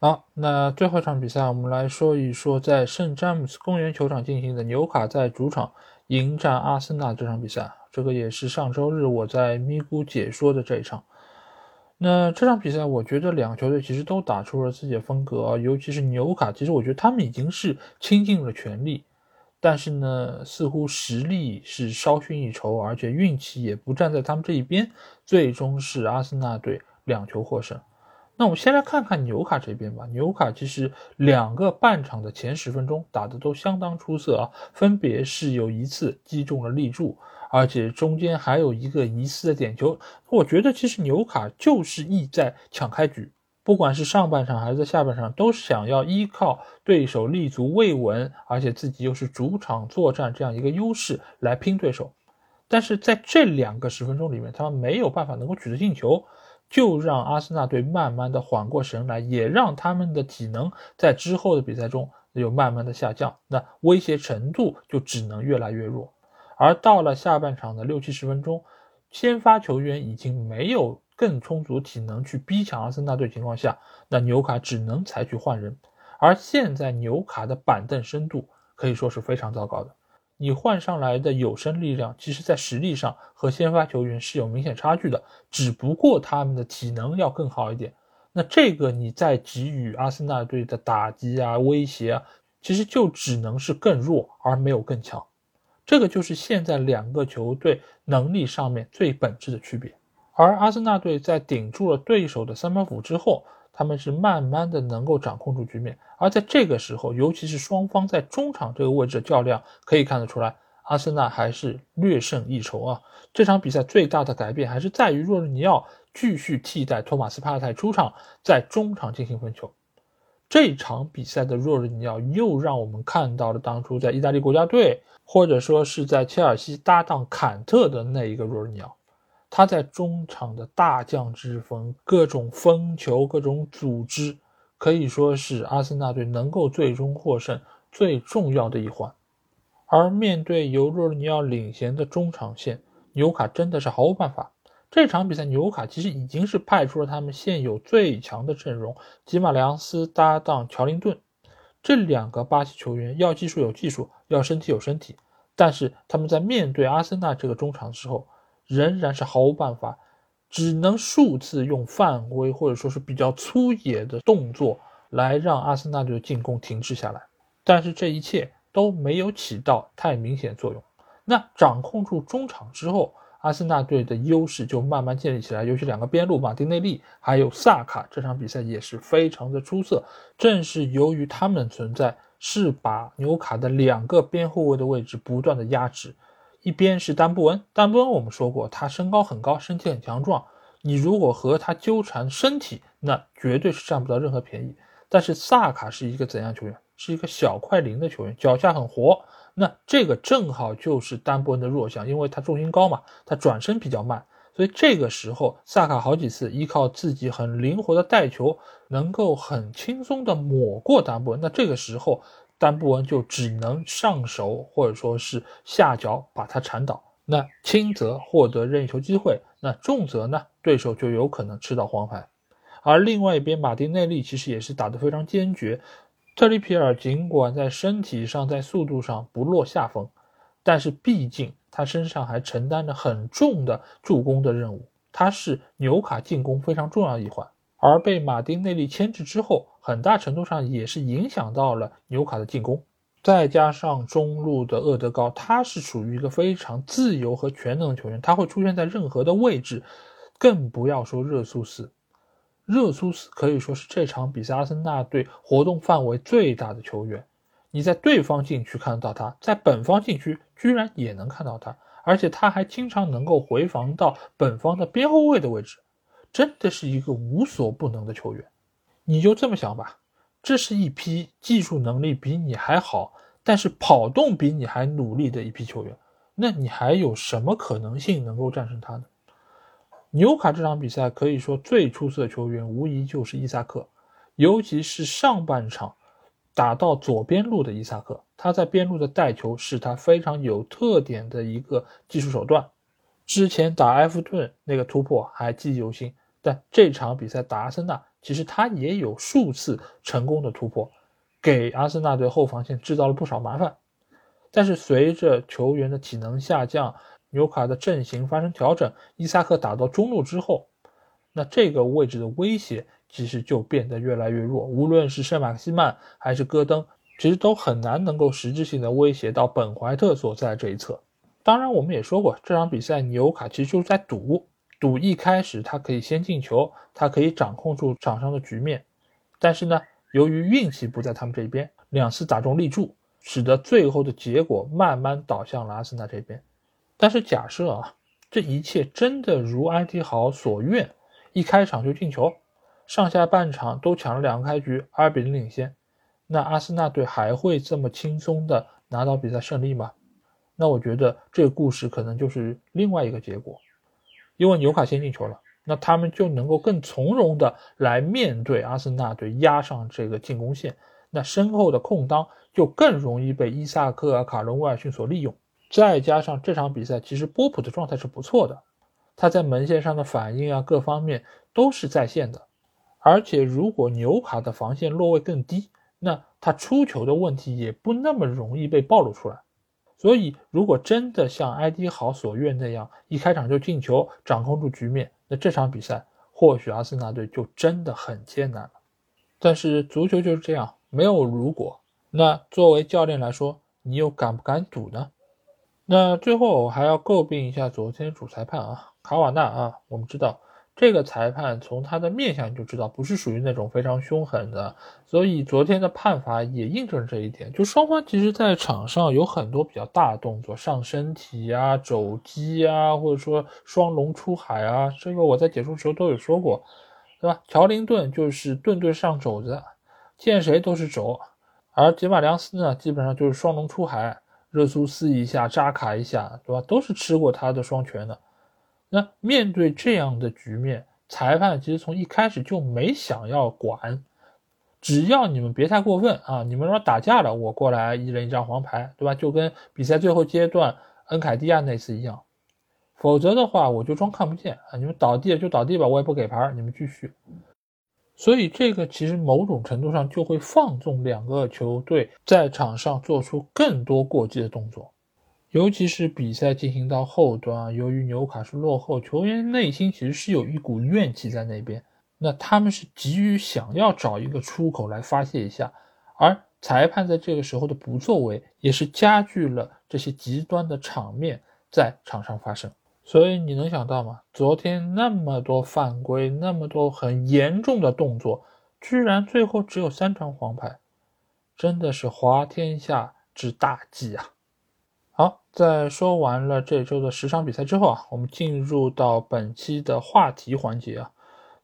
好，那最后一场比赛，我们来说一说在圣詹姆斯公园球场进行的纽卡在主场迎战阿森纳这场比赛。这个也是上周日我在咪咕解说的这一场。那这场比赛，我觉得两个球队其实都打出了自己的风格，尤其是纽卡，其实我觉得他们已经是倾尽了全力，但是呢，似乎实力是稍逊一筹，而且运气也不站在他们这一边，最终是阿森纳队两球获胜。那我们先来看看纽卡这边吧。纽卡其实两个半场的前十分钟打的都相当出色啊，分别是有一次击中了立柱。而且中间还有一个疑似的点球，我觉得其实纽卡就是意在抢开局，不管是上半场还是在下半场，都想要依靠对手立足未稳，而且自己又是主场作战这样一个优势来拼对手。但是在这两个十分钟里面，他们没有办法能够取得进球，就让阿森纳队慢慢的缓过神来，也让他们的体能在之后的比赛中有慢慢的下降，那威胁程度就只能越来越弱。而到了下半场的六七十分钟，先发球员已经没有更充足体能去逼抢阿森纳队情况下，那纽卡只能采取换人。而现在纽卡的板凳深度可以说是非常糟糕的，你换上来的有生力量，其实在实力上和先发球员是有明显差距的，只不过他们的体能要更好一点。那这个你在给予阿森纳队的打击啊、威胁啊，其实就只能是更弱，而没有更强。这个就是现在两个球队能力上面最本质的区别，而阿森纳队在顶住了对手的三板斧之后，他们是慢慢的能够掌控住局面，而在这个时候，尤其是双方在中场这个位置的较量，可以看得出来，阿森纳还是略胜一筹啊。这场比赛最大的改变还是在于若日尼奥继续替代托马斯帕泰出场，在中场进行分球。这场比赛的若日尼奥又让我们看到了当初在意大利国家队。或者说是在切尔西搭档坎特的那一个若日尼奥，他在中场的大将之风，各种封球，各种组织，可以说是阿森纳队能够最终获胜最重要的一环。而面对由若尔尼奥领衔的中场线，纽卡真的是毫无办法。这场比赛，纽卡其实已经是派出了他们现有最强的阵容，吉马良斯搭档乔林顿。这两个巴西球员要技术有技术，要身体有身体，但是他们在面对阿森纳这个中场的时候，仍然是毫无办法，只能数次用犯规或者说是比较粗野的动作来让阿森纳队的进攻停滞下来。但是这一切都没有起到太明显作用。那掌控住中场之后，阿森纳队的优势就慢慢建立起来。尤其两个边路马丁内利还有萨卡，这场比赛也是非常的出色。正是由于他们的存在。是把纽卡的两个边后卫的位置不断的压制，一边是丹布恩，丹布恩我们说过，他身高很高，身体很强壮，你如果和他纠缠身体，那绝对是占不到任何便宜。但是萨卡是一个怎样球员？是一个小快灵的球员，脚下很活，那这个正好就是丹布恩的弱项，因为他重心高嘛，他转身比较慢。所以这个时候，萨卡好几次依靠自己很灵活的带球，能够很轻松的抹过丹布恩。那这个时候，丹布恩就只能上手或者说是下脚把他铲倒。那轻则获得任意球机会，那重则呢，对手就有可能吃到黄牌。而另外一边，马丁内利其实也是打得非常坚决。特里皮尔尽管在身体上、在速度上不落下风，但是毕竟。他身上还承担着很重的助攻的任务，他是纽卡进攻非常重要的一环。而被马丁内利牵制之后，很大程度上也是影响到了纽卡的进攻。再加上中路的厄德高，他是属于一个非常自由和全能的球员，他会出现在任何的位置，更不要说热苏斯。热苏斯可以说是这场比赛阿森纳队活动范围最大的球员。你在对方禁区看得到他，在本方禁区居然也能看到他，而且他还经常能够回防到本方的边后卫的位置，真的是一个无所不能的球员。你就这么想吧，这是一批技术能力比你还好，但是跑动比你还努力的一批球员，那你还有什么可能性能够战胜他呢？纽卡这场比赛可以说最出色的球员无疑就是伊萨克，尤其是上半场。打到左边路的伊萨克，他在边路的带球是他非常有特点的一个技术手段。之前打埃弗顿那个突破还记忆犹新，但这场比赛打阿森纳，其实他也有数次成功的突破，给阿森纳队后防线制造了不少麻烦。但是随着球员的体能下降，纽卡的阵型发生调整，伊萨克打到中路之后，那这个位置的威胁。其实就变得越来越弱，无论是圣马克西曼还是戈登，其实都很难能够实质性的威胁到本怀特所在这一侧。当然，我们也说过，这场比赛纽卡其实就是在赌，赌一开始他可以先进球，他可以掌控住场上的局面。但是呢，由于运气不在他们这边，两次打中立柱，使得最后的结果慢慢倒向了阿森纳这边。但是假设啊，这一切真的如埃迪豪所愿，一开场就进球。上下半场都抢了两个开局，二比零领先，那阿森纳队还会这么轻松的拿到比赛胜利吗？那我觉得这个故事可能就是另外一个结果，因为纽卡先进球了，那他们就能够更从容的来面对阿森纳队压上这个进攻线，那身后的空当就更容易被伊萨克啊、卡伦威尔逊所利用。再加上这场比赛其实波普的状态是不错的，他在门线上的反应啊各方面都是在线的。而且，如果纽卡的防线落位更低，那他出球的问题也不那么容易被暴露出来。所以，如果真的像埃迪豪所愿那样，一开场就进球，掌控住局面，那这场比赛或许阿森纳队就真的很艰难了。但是，足球就是这样，没有如果。那作为教练来说，你又敢不敢赌呢？那最后我还要诟病一下昨天主裁判啊，卡瓦纳啊，我们知道。这个裁判从他的面相就知道不是属于那种非常凶狠的，所以昨天的判罚也印证这一点。就双方其实在场上有很多比较大动作，上身体啊、肘击啊，或者说双龙出海啊，这个我在解说时候都有说过，对吧？乔林顿就是顿顿上肘子，见谁都是肘，而杰马良斯呢，基本上就是双龙出海，热苏斯一下扎卡一下，对吧？都是吃过他的双拳的。那面对这样的局面，裁判其实从一开始就没想要管，只要你们别太过分啊！你们说打架了，我过来一人一张黄牌，对吧？就跟比赛最后阶段恩凯蒂亚那次一样，否则的话我就装看不见啊！你们倒地了就倒地吧，我也不给牌，你们继续。所以这个其实某种程度上就会放纵两个球队在场上做出更多过激的动作。尤其是比赛进行到后端，由于纽卡是落后，球员内心其实是有一股怨气在那边，那他们是急于想要找一个出口来发泄一下，而裁判在这个时候的不作为，也是加剧了这些极端的场面在场上发生。所以你能想到吗？昨天那么多犯规，那么多很严重的动作，居然最后只有三张黄牌，真的是滑天下之大稽啊！在说完了这周的十场比赛之后啊，我们进入到本期的话题环节啊。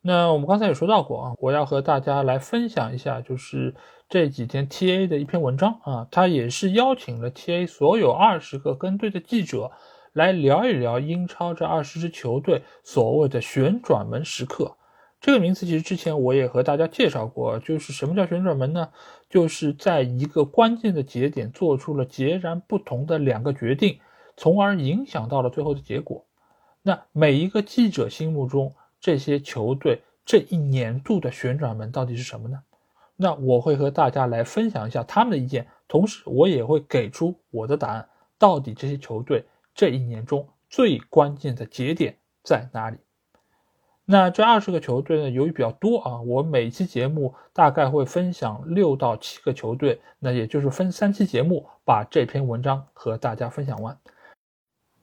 那我们刚才也说到过啊，我要和大家来分享一下，就是这几天 TA 的一篇文章啊，他也是邀请了 TA 所有二十个跟队的记者来聊一聊英超这二十支球队所谓的旋转门时刻。这个名词其实之前我也和大家介绍过，就是什么叫旋转门呢？就是在一个关键的节点做出了截然不同的两个决定，从而影响到了最后的结果。那每一个记者心目中这些球队这一年度的旋转门到底是什么呢？那我会和大家来分享一下他们的意见，同时我也会给出我的答案，到底这些球队这一年中最关键的节点在哪里？那这二十个球队呢？由于比较多啊，我每期节目大概会分享六到七个球队，那也就是分三期节目把这篇文章和大家分享完。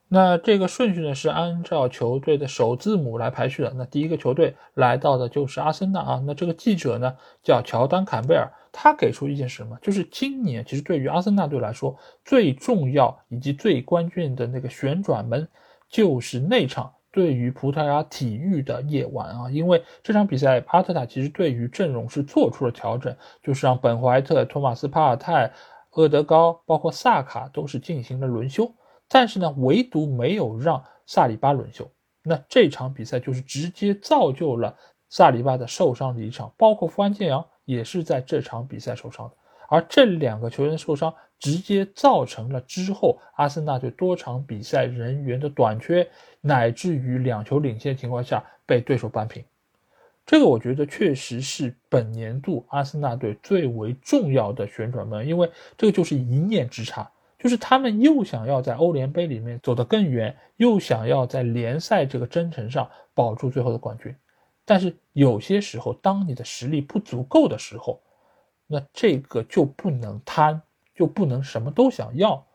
那这个顺序呢是按照球队的首字母来排序的。那第一个球队来到的就是阿森纳啊。那这个记者呢叫乔丹·坎贝尔，他给出意见是什么？就是今年其实对于阿森纳队来说，最重要以及最关键的那个旋转门就是那场。对于葡萄牙体育的夜晚啊，因为这场比赛阿特塔其实对于阵容是做出了调整，就是让本怀特、托马斯帕尔泰、厄德高，包括萨卡都是进行了轮休，但是呢，唯独没有让萨里巴轮休。那这场比赛就是直接造就了萨里巴的受伤离场，包括富安健洋也是在这场比赛受伤的。而这两个球员受伤，直接造成了之后阿森纳队多场比赛人员的短缺，乃至于两球领先情况下被对手扳平。这个我觉得确实是本年度阿森纳队最为重要的旋转门，因为这个就是一念之差，就是他们又想要在欧联杯里面走得更远，又想要在联赛这个征程上保住最后的冠军。但是有些时候，当你的实力不足够的时候，那这个就不能贪，就不能什么都想要，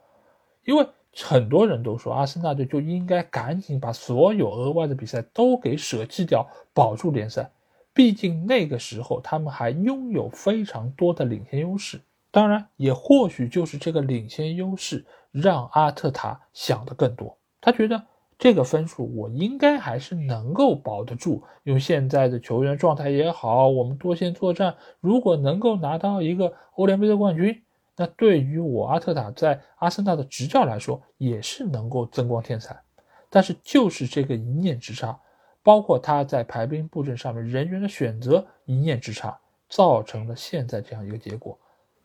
因为很多人都说阿森纳队就应该赶紧把所有额外的比赛都给舍弃掉，保住联赛。毕竟那个时候他们还拥有非常多的领先优势。当然，也或许就是这个领先优势让阿特塔想的更多，他觉得。这个分数我应该还是能够保得住，因为现在的球员状态也好，我们多线作战，如果能够拿到一个欧联杯的冠军，那对于我阿特塔在阿森纳的执教来说也是能够增光添彩。但是就是这个一念之差，包括他在排兵布阵上面人员的选择一念之差，造成了现在这样一个结果。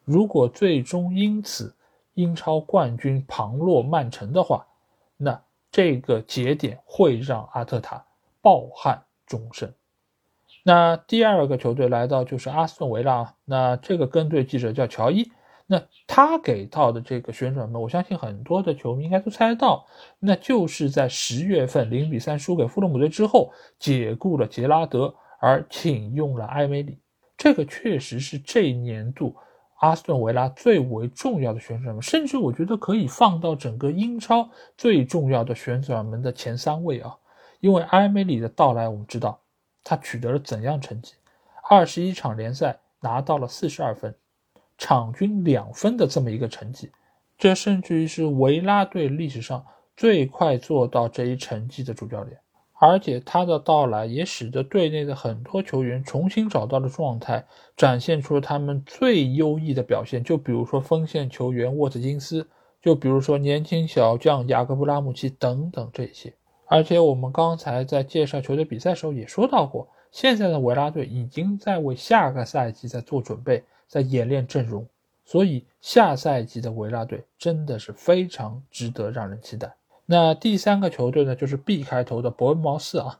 如果最终因此英超冠军旁落曼城的话，那。这个节点会让阿特塔抱憾终生。那第二个球队来到就是阿斯顿维拉，那这个跟队记者叫乔伊，那他给到的这个旋转门，我相信很多的球迷应该都猜得到，那就是在十月份零比三输给富勒姆队之后，解雇了杰拉德，而请用了埃梅里，这个确实是这一年度。阿斯顿维拉最为重要的旋转门，甚至我觉得可以放到整个英超最重要的旋转门的前三位啊！因为埃梅里的到来，我们知道他取得了怎样成绩？二十一场联赛拿到了四十二分，场均两分的这么一个成绩，这甚至于是维拉队历史上最快做到这一成绩的主教练。而且他的到来也使得队内的很多球员重新找到了状态，展现出了他们最优异的表现。就比如说锋线球员沃特金斯，就比如说年轻小将雅各布拉姆齐等等这些。而且我们刚才在介绍球队比赛时候也说到过，现在的维拉队已经在为下个赛季在做准备，在演练阵容。所以下赛季的维拉队真的是非常值得让人期待。那第三个球队呢，就是 B 开头的伯恩茅斯啊。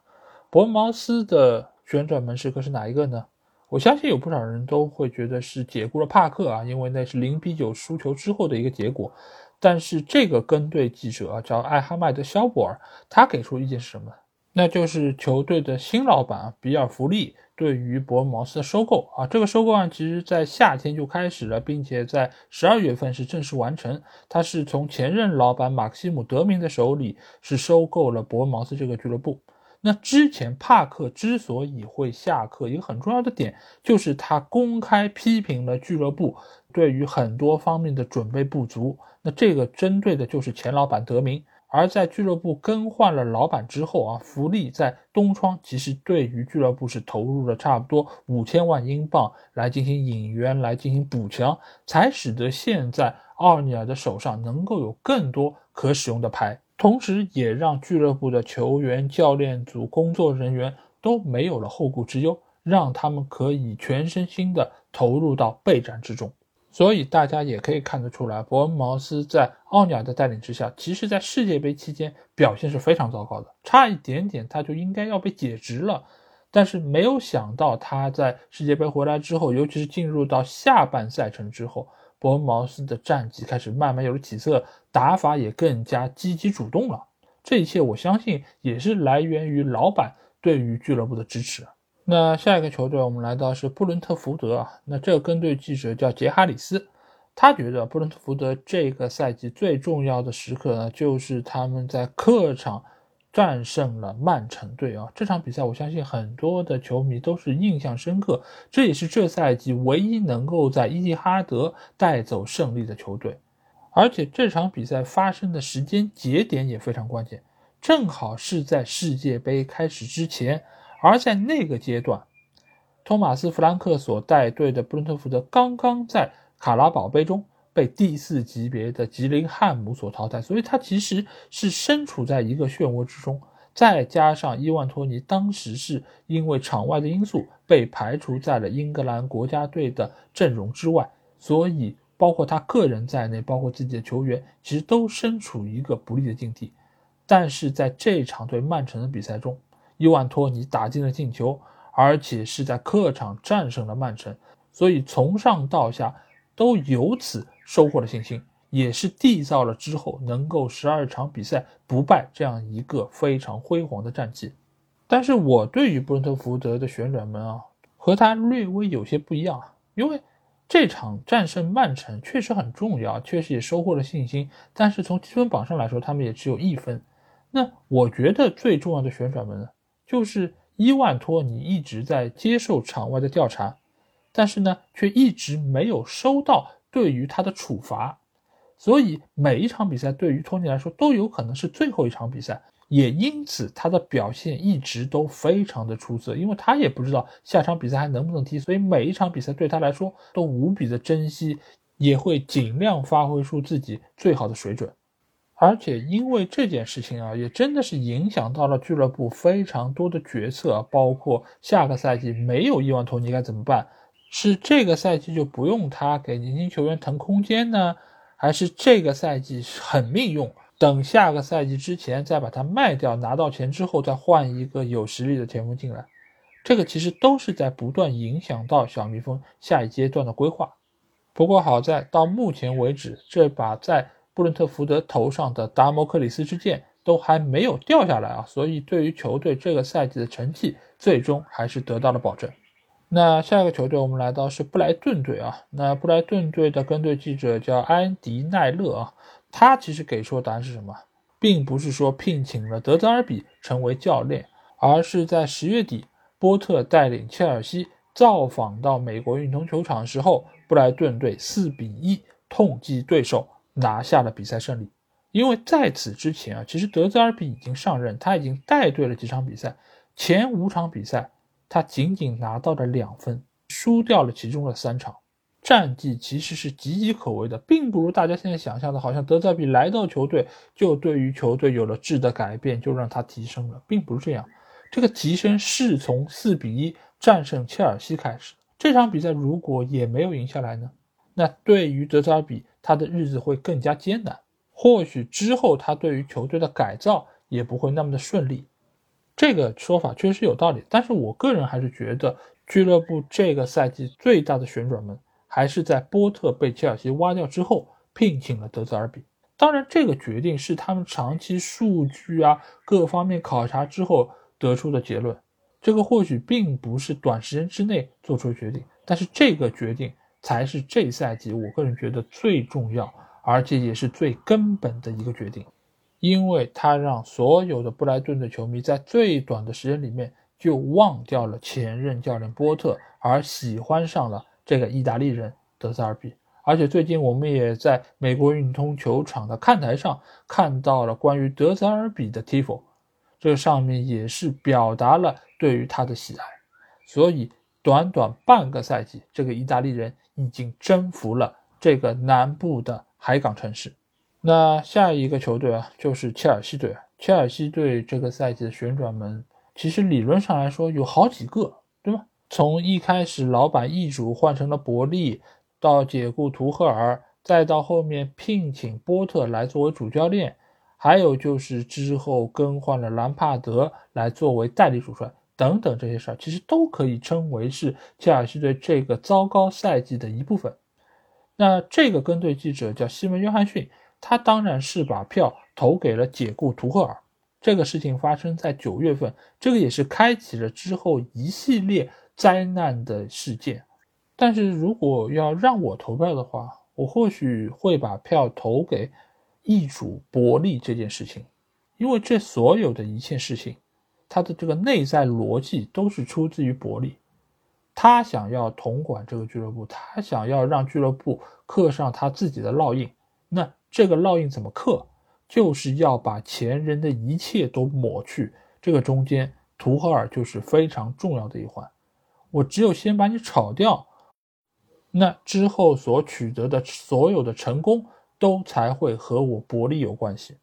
伯恩茅斯的旋转门时刻是哪一个呢？我相信有不少人都会觉得是解雇了帕克啊，因为那是零比九输球之后的一个结果。但是这个跟队记者啊叫艾哈迈德·肖博尔，他给出意见是什么？那就是球队的新老板比尔·弗利对于伯恩茅斯的收购啊，这个收购案其实在夏天就开始了，并且在十二月份是正式完成。他是从前任老板马克西姆·德明的手里是收购了伯恩茅斯这个俱乐部。那之前帕克之所以会下课，一个很重要的点就是他公开批评了俱乐部对于很多方面的准备不足。那这个针对的就是前老板德明。而在俱乐部更换了老板之后啊，福利在东窗其实对于俱乐部是投入了差不多五千万英镑来进行引援、来进行补强，才使得现在奥尼尔的手上能够有更多可使用的牌，同时也让俱乐部的球员、教练组、工作人员都没有了后顾之忧，让他们可以全身心的投入到备战之中。所以大家也可以看得出来，伯恩茅斯在奥尼尔的带领之下，其实在世界杯期间表现是非常糟糕的，差一点点他就应该要被解职了。但是没有想到他在世界杯回来之后，尤其是进入到下半赛程之后，伯恩茅斯的战绩开始慢慢有了起色，打法也更加积极主动了。这一切我相信也是来源于老板对于俱乐部的支持。那下一个球队，我们来到是布伦特福德啊。那这个跟队记者叫杰哈里斯，他觉得布伦特福德这个赛季最重要的时刻呢，就是他们在客场战胜了曼城队啊。这场比赛，我相信很多的球迷都是印象深刻，这也是这赛季唯一能够在伊蒂哈德带走胜利的球队。而且这场比赛发生的时间节点也非常关键，正好是在世界杯开始之前。而在那个阶段，托马斯·弗兰克所带队的布伦特福德刚刚在卡拉宝杯中被第四级别的吉林汉姆所淘汰，所以他其实是身处在一个漩涡之中。再加上伊万托尼当时是因为场外的因素被排除在了英格兰国家队的阵容之外，所以包括他个人在内，包括自己的球员，其实都身处一个不利的境地。但是在这场对曼城的比赛中，伊万托尼打进了进球，而且是在客场战胜了曼城，所以从上到下都由此收获了信心，也是缔造了之后能够十二场比赛不败这样一个非常辉煌的战绩。但是我对于布伦特福德的旋转门啊，和他略微有些不一样啊，因为这场战胜曼城确实很重要，确实也收获了信心，但是从积分榜上来说，他们也只有一分。那我觉得最重要的旋转门呢？就是伊万托尼一直在接受场外的调查，但是呢，却一直没有收到对于他的处罚，所以每一场比赛对于托尼来说都有可能是最后一场比赛，也因此他的表现一直都非常的出色，因为他也不知道下场比赛还能不能踢，所以每一场比赛对他来说都无比的珍惜，也会尽量发挥出自己最好的水准。而且因为这件事情啊，也真的是影响到了俱乐部非常多的决策，包括下个赛季没有伊万托尼该怎么办？是这个赛季就不用他给年轻球员腾空间呢，还是这个赛季很命用，等下个赛季之前再把它卖掉，拿到钱之后再换一个有实力的前锋进来？这个其实都是在不断影响到小蜜蜂下一阶段的规划。不过好在到目前为止，这把在布伦特福德头上的达摩克里斯之剑都还没有掉下来啊，所以对于球队这个赛季的成绩，最终还是得到了保证。那下一个球队，我们来到是布莱顿队啊。那布莱顿队的跟队记者叫安迪奈勒啊，他其实给出的答案是什么，并不是说聘请了德泽尔比成为教练，而是在十月底，波特带领切尔西造访到美国运通球场的时候，布莱顿队四比一痛击对手。拿下了比赛胜利，因为在此之前啊，其实德泽尔比已经上任，他已经带队了几场比赛，前五场比赛他仅仅拿到了两分，输掉了其中的三场，战绩其实是岌岌可危的，并不如大家现在想象的，好像德泽尔比来到球队就对于球队有了质的改变，就让他提升了，并不是这样，这个提升是从四比一战胜切尔西开始，这场比赛如果也没有赢下来呢，那对于德泽尔比。他的日子会更加艰难，或许之后他对于球队的改造也不会那么的顺利。这个说法确实有道理，但是我个人还是觉得俱乐部这个赛季最大的旋转门还是在波特被切尔西挖掉之后聘请了德泽尔比。当然，这个决定是他们长期数据啊各方面考察之后得出的结论。这个或许并不是短时间之内做出的决定，但是这个决定才是这赛季我个人觉得最重要，而且也是最根本的一个决定，因为他让所有的布莱顿的球迷在最短的时间里面就忘掉了前任教练波特，而喜欢上了这个意大利人德泽尔比。而且最近我们也在美国运通球场的看台上看到了关于德泽尔比的 tifo，这上面也是表达了对于他的喜爱。所以短短半个赛季，这个意大利人已经征服了这个南部的海港城市。那下一个球队啊，就是切尔西队。切尔西队这个赛季的旋转门，其实理论上来说有好几个，对吧？从一开始老板易主换成了伯利。到解雇图赫尔，再到后面聘请波特来作为主教练，还有就是之后更换了兰帕德来作为代理主帅等等这些事儿，其实都可以称为是切尔西队这个糟糕赛季的一部分。那这个跟队记者叫西门约翰逊，他当然是把票投给了解雇图赫尔。这个事情发生在九月份，这个也是开启了之后一系列灾难的事件。但是如果要让我投票的话，我或许会把票投给易主伯利这件事情，因为这所有的一切事情，他的这个内在逻辑都是出自于伯利，他想要统管这个俱乐部，他想要让俱乐部刻上他自己的烙印。那这个烙印怎么刻？就是要把前人的一切都抹去。这个中间，图赫尔就是非常重要的一环。我只有先把你炒掉。那之后所取得的所有的成功，都才会和我伯利有关系，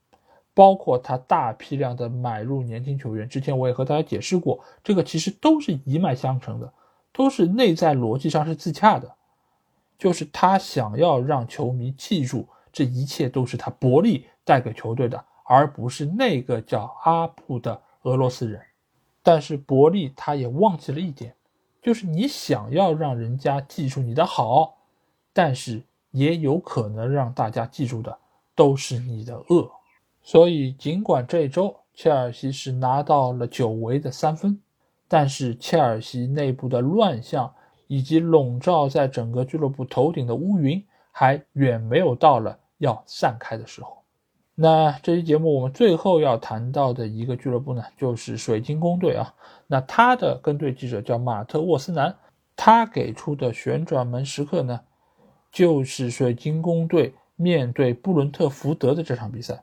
包括他大批量的买入年轻球员。之前我也和大家解释过，这个其实都是一脉相承的，都是内在逻辑上是自洽的。就是他想要让球迷记住，这一切都是他伯利带给球队的，而不是那个叫阿布的俄罗斯人。但是伯利他也忘记了一点。就是你想要让人家记住你的好，但是也有可能让大家记住的都是你的恶。所以，尽管这周切尔西是拿到了久违的三分，但是切尔西内部的乱象以及笼罩在整个俱乐部头顶的乌云还远没有到了要散开的时候。那这期节目我们最后要谈到的一个俱乐部呢，就是水晶宫队啊。那他的跟队记者叫马特沃斯南，他给出的旋转门时刻呢，就是水晶宫队面对布伦特福德的这场比赛。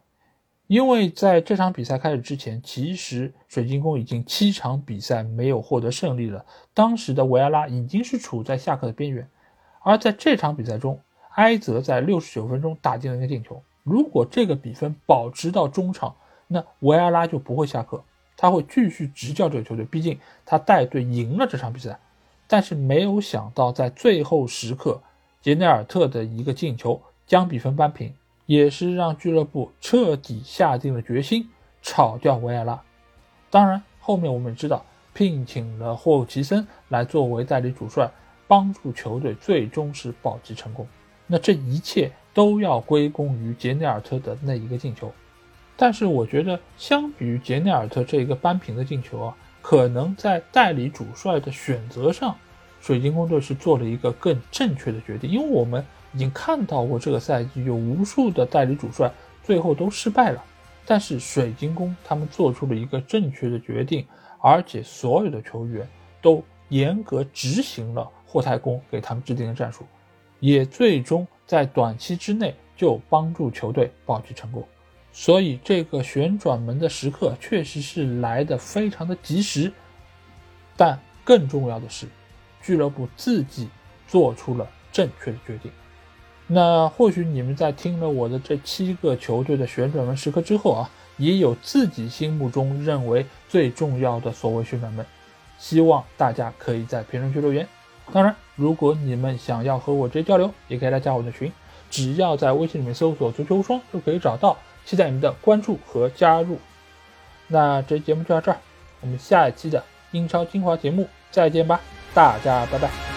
因为在这场比赛开始之前，其实水晶宫已经七场比赛没有获得胜利了。当时的维埃拉已经是处在下课的边缘，而在这场比赛中，埃泽在六十九分钟打进了一个进球。如果这个比分保持到中场，那维埃拉就不会下课，他会继续执教这个球队。毕竟他带队赢了这场比赛，但是没有想到在最后时刻，杰内尔特的一个进球将比分扳平，也是让俱乐部彻底下定了决心炒掉维埃拉。当然，后面我们知道，聘请了霍奇森来作为代理主帅，帮助球队最终是保级成功。那这一切。都要归功于杰内尔特的那一个进球，但是我觉得相比于杰内尔特这一个扳平的进球啊，可能在代理主帅的选择上，水晶宫队是做了一个更正确的决定。因为我们已经看到过这个赛季有无数的代理主帅最后都失败了，但是水晶宫他们做出了一个正确的决定，而且所有的球员都严格执行了霍太公给他们制定的战术，也最终。在短期之内就帮助球队保级成功，所以这个旋转门的时刻确实是来的非常的及时。但更重要的是，俱乐部自己做出了正确的决定。那或许你们在听了我的这七个球队的旋转门时刻之后啊，也有自己心目中认为最重要的所谓旋转门，希望大家可以在评论区留言。当然，如果你们想要和我直接交流，也可以来加我的群，只要在微信里面搜索“足球无双”就可以找到。期待你们的关注和加入。那这期节目就到这儿，我们下一期的英超精华节目再见吧，大家拜拜。